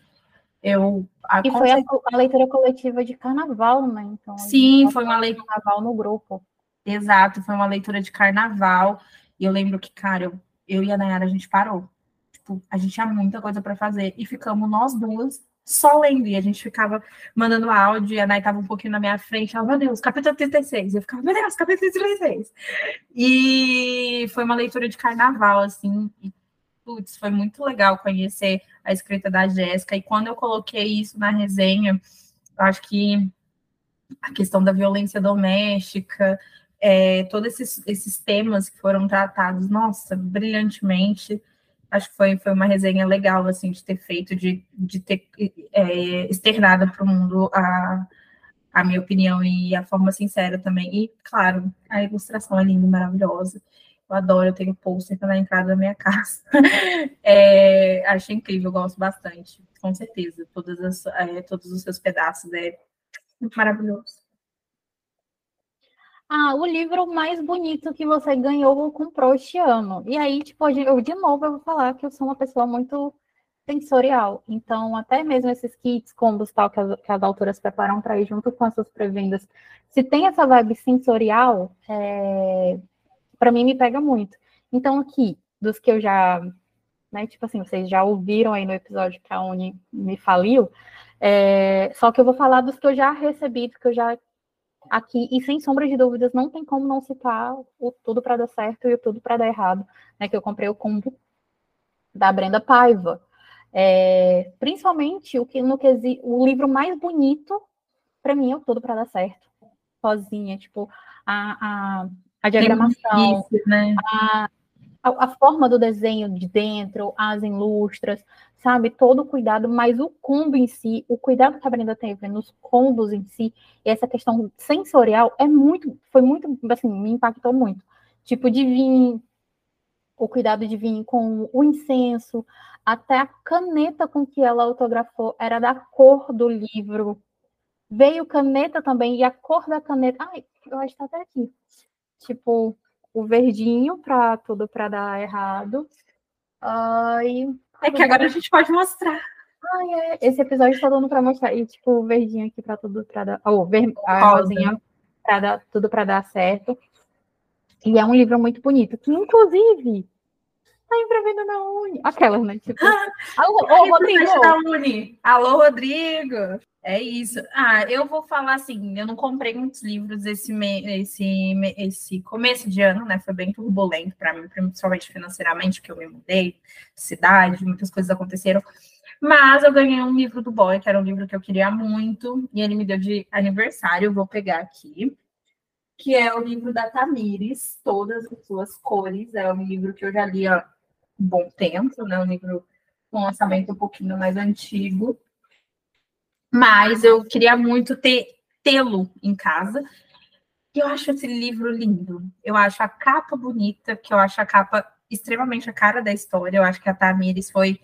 Eu, a, e foi a, a, leitura coletiva de carnaval, né? Então, Sim, foi uma leitura. Carnaval no grupo. Exato, foi uma leitura de carnaval. E eu lembro que, cara, eu, eu e a Nayara, a gente parou. Tipo, a gente tinha muita coisa para fazer. E ficamos nós duas só lendo, e a gente ficava mandando áudio, e a Nay estava um pouquinho na minha frente, ela, meu Deus, capítulo 36, eu ficava, meu Deus, capítulo 36. E foi uma leitura de carnaval, assim, e, putz, foi muito legal conhecer a escrita da Jéssica, e quando eu coloquei isso na resenha, acho que a questão da violência doméstica, é, todos esses, esses temas que foram tratados, nossa, brilhantemente, acho que foi, foi uma resenha legal, assim, de ter feito, de, de ter é, externado para o mundo a, a minha opinião e a forma sincera também. E, claro, a ilustração é linda, maravilhosa. Eu adoro, eu tenho pôster na entrada da minha casa. é, acho incrível, gosto bastante, com certeza. Todas as, é, todos os seus pedaços, é maravilhoso. Ah, o livro mais bonito que você ganhou ou comprou este ano. E aí, tipo, eu de novo eu vou falar que eu sou uma pessoa muito sensorial. Então, até mesmo esses kits, combos tal, que as, que as autoras preparam para ir junto com as suas pré-vendas, se tem essa vibe sensorial, é, para mim me pega muito. Então, aqui, dos que eu já, né, tipo assim, vocês já ouviram aí no episódio que a Uni me faliu, é, só que eu vou falar dos que eu já recebi, dos que eu já aqui, e sem sombra de dúvidas, não tem como não citar o Tudo para Dar Certo e o Tudo para Dar Errado, né, que eu comprei o combo da Brenda Paiva. É, principalmente o que no que o livro mais bonito para mim é o Tudo para Dar Certo, sozinha, tipo a, a, a diagramação, né? a, a, a forma do desenho de dentro, as ilustras, sabe? Todo o cuidado, mas o combo em si, o cuidado que a Brenda teve nos combos em si, e essa questão sensorial é muito, foi muito, assim, me impactou muito. Tipo, de vir, o cuidado de vir com o incenso, até a caneta com que ela autografou era da cor do livro. Veio caneta também, e a cor da caneta. Ai, eu acho que tá até aqui. Tipo, o verdinho para tudo para dar errado. Uh, é que agora a gente pode mostrar. Ai, é, esse episódio tá dando pra mostrar. E, tipo, verdinho aqui pra tudo pra dar. Oh, ver, a rosinha pra dar, tudo pra dar certo. E é um livro muito bonito, que inclusive tá em pré-venda na Uni. Aquelas, né? Tipo, alô, ô, Rodrigo! da Uni. Alô, Rodrigo! É isso. Ah, eu vou falar assim, eu não comprei muitos livros esse, esse, esse começo de ano, né? Foi bem turbulento para mim, principalmente financeiramente, porque eu me mudei, cidade, muitas coisas aconteceram. Mas eu ganhei um livro do Boy, que era um livro que eu queria muito, e ele me deu de aniversário, eu vou pegar aqui, que é o livro da Tamires, Todas as Suas Cores. É um livro que eu já li há um bom tempo, né? Um livro com lançamento um pouquinho mais antigo. Mas eu queria muito ter tê-lo em casa. Eu acho esse livro lindo. Eu acho a capa bonita, que eu acho a capa extremamente a cara da história. Eu acho que a Tamires foi,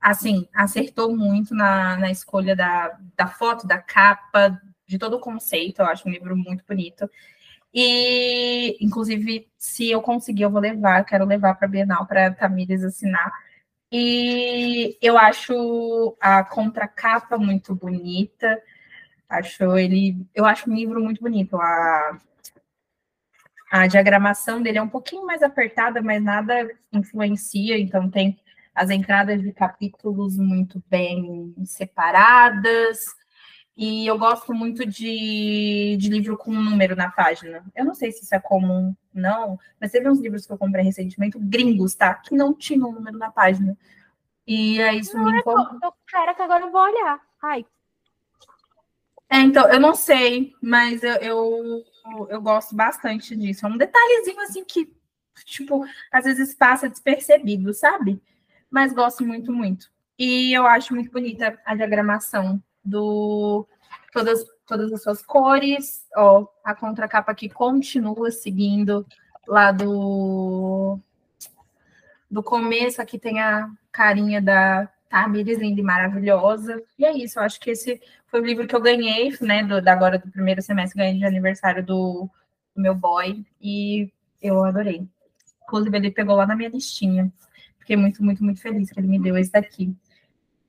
assim, acertou muito na, na escolha da, da foto, da capa, de todo o conceito. Eu acho um livro muito bonito. E, inclusive, se eu conseguir, eu vou levar. Eu quero levar para a Bienal para a Tamires assinar e eu acho a contracapa muito bonita. Acho ele, eu acho o livro muito bonito. A, a diagramação dele é um pouquinho mais apertada, mas nada influencia, então tem as entradas de capítulos muito bem separadas. E eu gosto muito de, de livro com número na página. Eu não sei se isso é comum, não, mas teve uns livros que eu comprei recentemente, gringos, tá? Que não tinham um número na página. E é isso não me é, tô, Cara, que agora eu vou olhar. Ai. É, então, eu não sei, mas eu, eu, eu gosto bastante disso. É um detalhezinho assim que, tipo, às vezes passa despercebido, sabe? Mas gosto muito, muito. E eu acho muito bonita a diagramação do todas, todas as suas cores. Ó, a contracapa aqui continua seguindo lá do, do começo. Aqui tem a carinha da Tamires linda e maravilhosa. E é isso, eu acho que esse foi o livro que eu ganhei, né, do, da agora do primeiro semestre, ganhei de aniversário do, do meu boy. E eu adorei. Inclusive, ele pegou lá na minha listinha. Fiquei muito, muito, muito feliz que ele me deu esse daqui.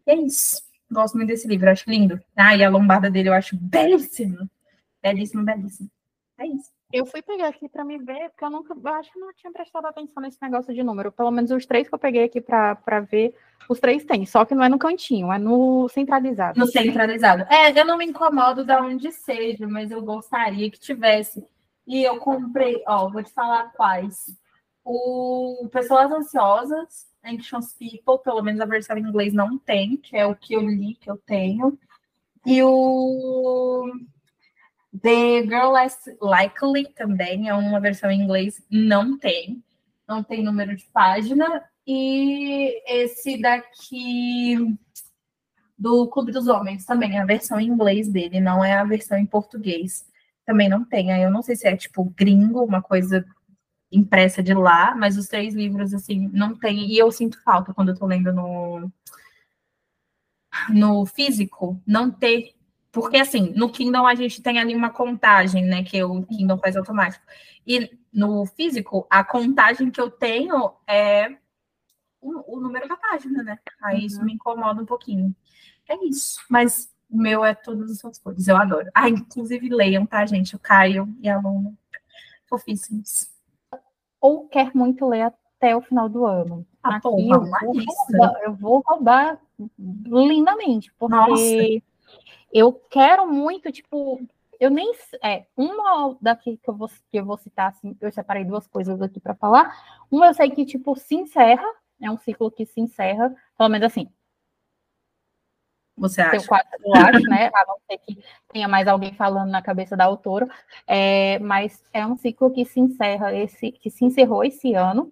E é isso. Gosto muito desse livro, acho lindo. Ah, e a lombada dele eu acho belíssima. Belíssimo, belíssimo. É isso. Eu fui pegar aqui para me ver, porque eu nunca, eu acho que não tinha prestado atenção nesse negócio de número. Pelo menos os três que eu peguei aqui para ver, os três tem, só que não é no cantinho, é no centralizado. No centralizado. É, eu não me incomodo da onde seja, mas eu gostaria que tivesse. E eu comprei, ó, vou te falar quais. O Pessoas Ansiosas, Anxious People, pelo menos a versão em inglês não tem, que é o que eu li, que eu tenho. E o The Girl Less Likely também é uma versão em inglês, não tem. Não tem número de página. E esse daqui do Clube dos Homens também, a versão em inglês dele, não é a versão em português. Também não tem. Aí eu não sei se é tipo gringo, uma coisa impressa de lá, mas os três livros, assim, não tem. E eu sinto falta quando eu tô lendo no, no físico, não ter. Porque, assim, no Kindle a gente tem ali uma contagem, né, que o Kindle faz automático. E no físico, a contagem que eu tenho é o, o número da página, né? Aí uhum. isso me incomoda um pouquinho. É isso. Mas o meu é todas as suas cores, eu adoro. Ah, inclusive leiam, tá, gente? O Caio e a Luna. Fofíssimos ou quer muito ler até o final do ano. Ah, Aqui eu, vou roubar, eu vou roubar lindamente, porque Nossa. eu quero muito, tipo, eu nem é uma daqui que eu vou que eu vou citar assim, eu separei duas coisas aqui para falar. Uma eu sei que tipo se encerra, é um ciclo que se encerra, pelo menos assim, você acha? Eu, quase, eu acho, né? A não ser que tenha mais alguém falando na cabeça da autora. É, mas é um ciclo que se encerra, esse, que se encerrou esse ano,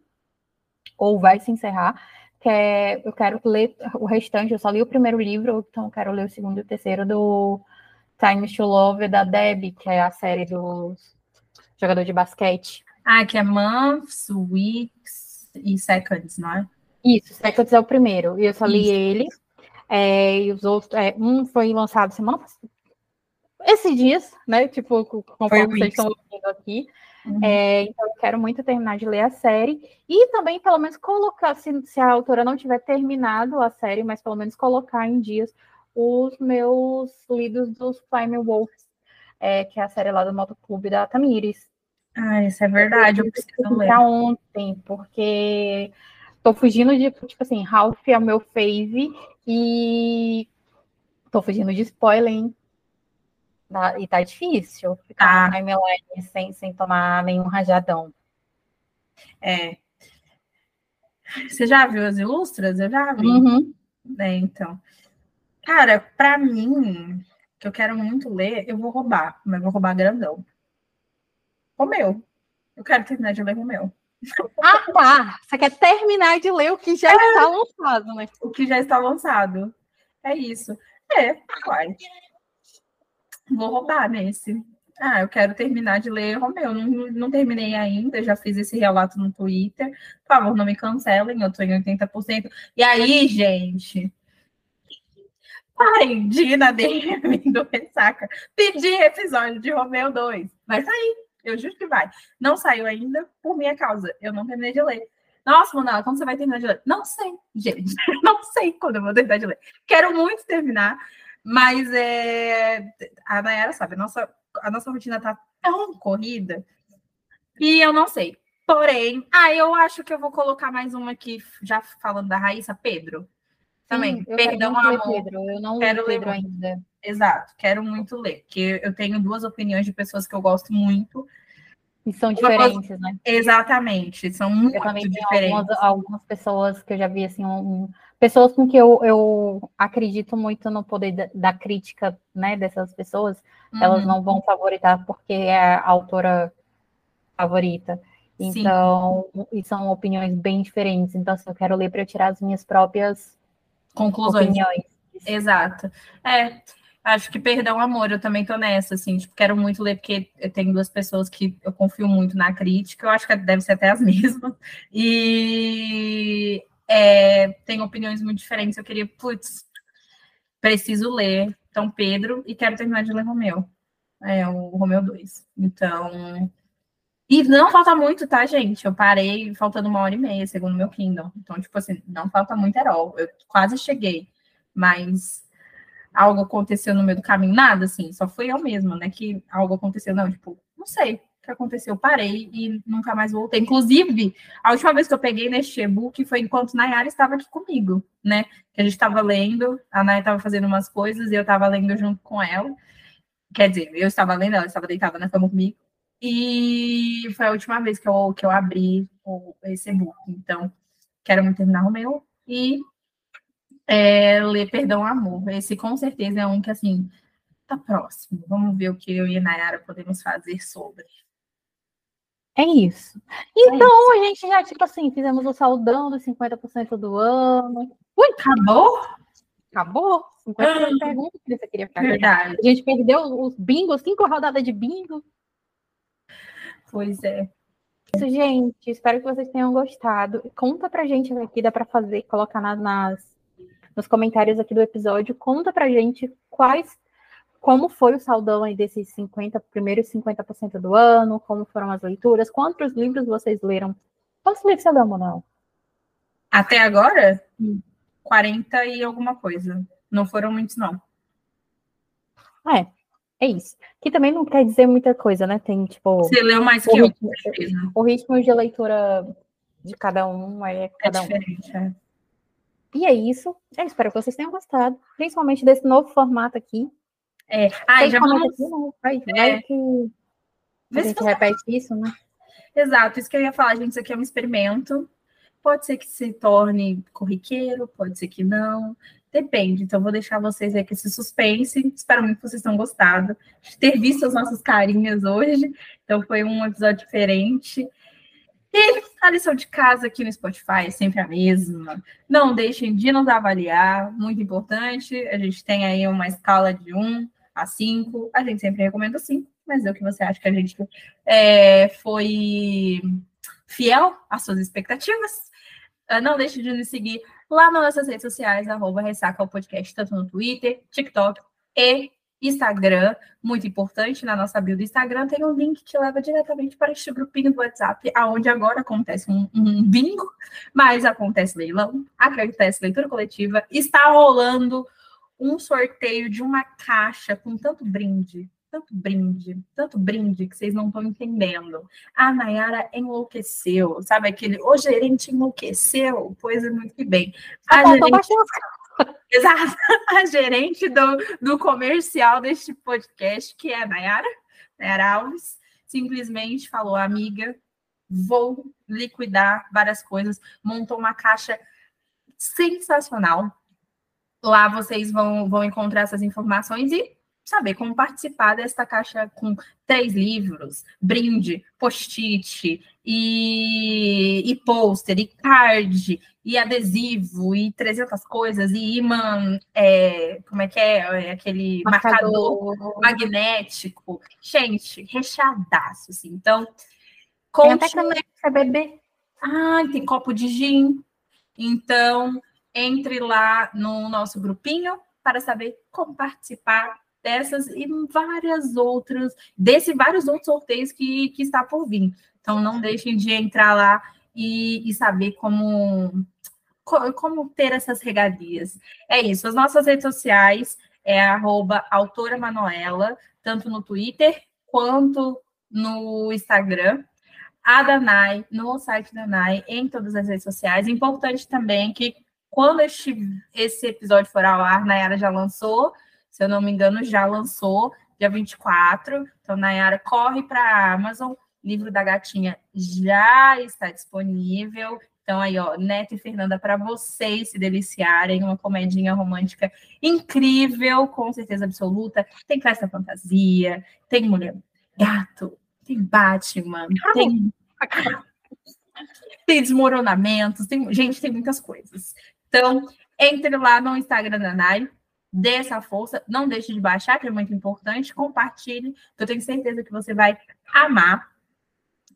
ou vai se encerrar. Que é, eu quero ler o restante, eu só li o primeiro livro, então eu quero ler o segundo e o terceiro do Time to Love da Debbie, que é a série dos jogador de basquete. Ah, que é Months, Weeks e Seconds, não é? Isso, Seconds é o primeiro, e eu só li Isso. ele. É, e os outros, é, um foi lançado semana esses dias, né? Tipo, conforme vocês estão ouvindo aqui. Uhum. É, então, eu quero muito terminar de ler a série. E também, pelo menos, colocar, se, se, a autora não tiver terminado a série, mas pelo menos colocar em dias os meus lidos dos Flame Wolves, é, que é a série lá do Motoclube da Tamires. Ah, isso é verdade, eu, eu preciso ler. ontem, porque tô fugindo de, tipo assim, Ralph é o meu fave e tô fugindo de spoiler, hein? Tá, e tá difícil ficar tá. na timeline sem, sem tomar nenhum rajadão. É. Você já viu as ilustras? Eu já vi. Uhum. É, então. Cara, para mim, que eu quero muito ler, eu vou roubar, mas vou roubar grandão. Romeu. Eu quero terminar de ler Romeu. Ah, tá. Você quer terminar de ler o que já é. está lançado, né? O que já está lançado. É isso. É, vai. Vou roubar nesse. Ah, eu quero terminar de ler Romeu. Não, não terminei ainda, já fiz esse relato no Twitter. Por favor, não me cancelem, eu tô em 80%. E aí, gente, parem de ir na DM do Ressaca pedir episódio de Romeu 2. Vai sair, eu juro que vai. Não saiu ainda por minha causa. Eu não terminei de ler. Nossa, Monala, quando você vai terminar de ler? Não sei, gente. Não sei quando eu vou terminar de ler. Quero muito terminar. Mas é, a Nayara sabe, a nossa, a nossa rotina tá tão corrida e eu não sei. Porém, ah, eu acho que eu vou colocar mais uma aqui, já falando da Raíssa, Pedro. Também. Sim, Perdão, amor. Pedro. Eu não quero ler Pedro ainda. Exato, quero muito ler, porque eu tenho duas opiniões de pessoas que eu gosto muito. E são diferentes, né? Exatamente, são muito eu também diferentes. Algumas, algumas pessoas que eu já vi assim, um, pessoas com que eu, eu acredito muito no poder da, da crítica, né, dessas pessoas, uhum. elas não vão favoritar porque é a autora favorita. Então, Sim. e são opiniões bem diferentes. Então, assim, eu quero ler para tirar as minhas próprias conclusões. Opiniões. Exato. É, acho que perdão, amor, eu também tô nessa, assim, tipo, quero muito ler, porque tenho duas pessoas que eu confio muito na crítica, eu acho que deve ser até as mesmas. E é, tem opiniões muito diferentes. Eu queria, putz, preciso ler Então Pedro e quero terminar de ler Romeu. É, o Romeu 2. Então. E não falta muito, tá, gente? Eu parei faltando uma hora e meia, segundo meu Kindle. Então, tipo assim, não falta muito herói. Eu quase cheguei, mas algo aconteceu no meio do caminho. Nada, assim, só foi eu mesma, né? Que algo aconteceu. Não, tipo, não sei que aconteceu? Eu parei e nunca mais voltei. Inclusive, a última vez que eu peguei neste e-book foi enquanto Nayara estava aqui comigo, né? Que a gente estava lendo, a Nayara estava fazendo umas coisas e eu estava lendo junto com ela. Quer dizer, eu estava lendo, ela estava deitada na cama comigo. E foi a última vez que eu, que eu abri o, esse e-book. Então, quero muito terminar o meu e é, ler Perdão Amor. Esse com certeza é um que, assim, tá próximo. Vamos ver o que eu e a Nayara podemos fazer sobre. É isso. Então, é isso. a gente já, tipo assim, fizemos o saudão dos 50% do ano. Ui, acabou? Acabou? 50% ah, perguntas que você queria ficar. Verdade. A gente perdeu os bingos, cinco rodadas de bingo. Pois é. Isso, gente. Espero que vocês tenham gostado. Conta pra gente aqui, dá pra fazer, colocar nas, nas, nos comentários aqui do episódio. Conta pra gente quais como foi o saldão aí desses 50, primeiros 50% do ano, como foram as leituras, quantos livros vocês leram? Quantos livros você leu, Manuel? Até agora? Hum. 40 e alguma coisa. Não foram muitos, não. É, é isso. Que também não quer dizer muita coisa, né? Tem, tipo... Você leu mais que ritmo, eu, O ritmo de leitura de cada um é, é cada é diferente, um. É. E é isso. Eu espero que vocês tenham gostado, principalmente desse novo formato aqui. É, ah, já vamos... Aqui, não, vai, é. vai que a gente repete isso, né? Exato, isso que eu ia falar, gente, isso aqui é um experimento. Pode ser que se torne corriqueiro, pode ser que não. Depende. Então, vou deixar vocês aí com esse suspense. Espero muito que vocês tenham gostado de ter visto as nossas carinhas hoje. Então, foi um episódio diferente. E a lição de casa aqui no Spotify é sempre a mesma. Não deixem de nos avaliar, muito importante. A gente tem aí uma escala de 1 a 5. A gente sempre recomenda 5, mas é o que você acha que a gente é, foi fiel às suas expectativas. Uh, não deixe de nos seguir lá nas nossas redes sociais, arroba Ressaca o Podcast, tanto no Twitter, TikTok e Instagram, muito importante, na nossa bio do Instagram tem um link que leva diretamente para este grupinho do WhatsApp, aonde agora acontece um, um bingo, mas acontece leilão, acontece leitura coletiva, está rolando um sorteio de uma caixa com tanto brinde, tanto brinde, tanto brinde que vocês não estão entendendo. A Nayara enlouqueceu, sabe aquele, o gerente enlouqueceu, pois é muito que bem. A gerente... Exato. A gerente do, do comercial deste podcast, que é a Nayara, Nayara Alves, simplesmente falou, amiga, vou liquidar várias coisas, montou uma caixa sensacional. Lá vocês vão, vão encontrar essas informações e saber como participar desta caixa com três livros, brinde, post-it e, e pôster, e card, e adesivo, e 300 coisas, e imã, é, como é que é, é aquele marcador. marcador. magnético. Gente, recheadaço, assim. Então, conte... Tem até para beber. Ah, tem copo de gin. Então, entre lá no nosso grupinho para saber como participar dessas e várias outras, desse vários outros sorteios que, que está por vir. Então, não deixem de entrar lá e, e saber como, como ter essas regalias. É isso. As nossas redes sociais é arroba autora Manuela, tanto no Twitter quanto no Instagram. A Danai, no site da Danai, em todas as redes sociais. Importante também que quando este, esse episódio for ao ar, Nayara já lançou, se eu não me engano, já lançou, dia 24. Então, Nayara, corre para a Amazon, livro da gatinha já está disponível. Então, aí, ó, Neto e Fernanda, para vocês se deliciarem, uma comedinha romântica incrível, com certeza absoluta. Tem festa fantasia, tem mulher gato, tem Batman, tem. tem desmoronamentos, tem. Gente, tem muitas coisas. Então, entre lá no Instagram da Nai, dê essa força, não deixe de baixar, que é muito importante, compartilhe, que eu tenho certeza que você vai amar.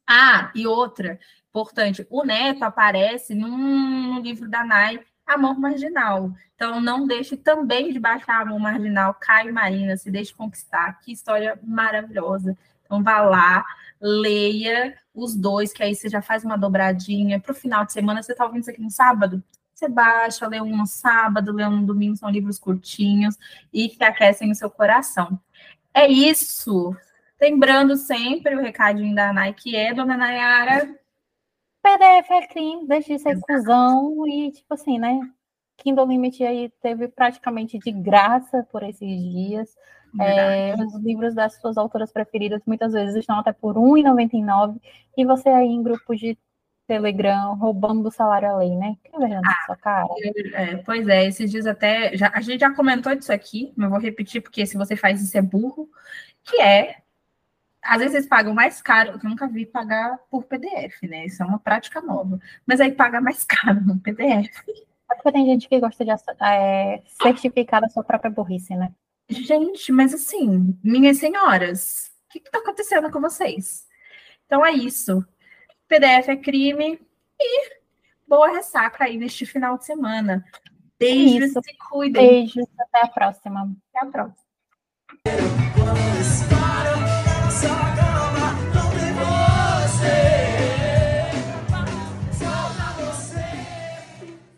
Ah, e outra, importante, o Neto aparece num, livro da Nai, Amor Marginal. Então, não deixe também de baixar Amor Marginal, Caio Marina, se deixe conquistar. Que história maravilhosa. Então, vá lá, leia os dois, que aí você já faz uma dobradinha. Para o final de semana, você está ouvindo isso aqui no sábado? Você baixa, lê um no sábado, lê um no domingo, são livros curtinhos e que aquecem o seu coração. É isso. Lembrando sempre o recadinho da Nike é, dona Nayara. PDF é crime, deixa de ser cuzão e, tipo assim, né? Kindle Limit aí teve praticamente de graça por esses dias. É, os livros das suas autoras preferidas muitas vezes estão até por R$ 1,99 e você aí em grupos de Telegram roubando o salário além, né? Que ah, sua cara. É, pois é, esses dias até. Já, a gente já comentou disso aqui, mas vou repetir, porque se você faz isso é burro, que é. Às vezes eles pagam mais caro, eu nunca vi pagar por PDF, né? Isso é uma prática nova. Mas aí paga mais caro no PDF. É porque tem gente que gosta de é, certificar a sua própria burrice, né? Gente, mas assim, minhas senhoras, o que está acontecendo com vocês? Então é isso. PDF é crime e boa ressaca aí neste final de semana. Beijos, Isso. se cuidem. Beijos, até a próxima. Até a próxima.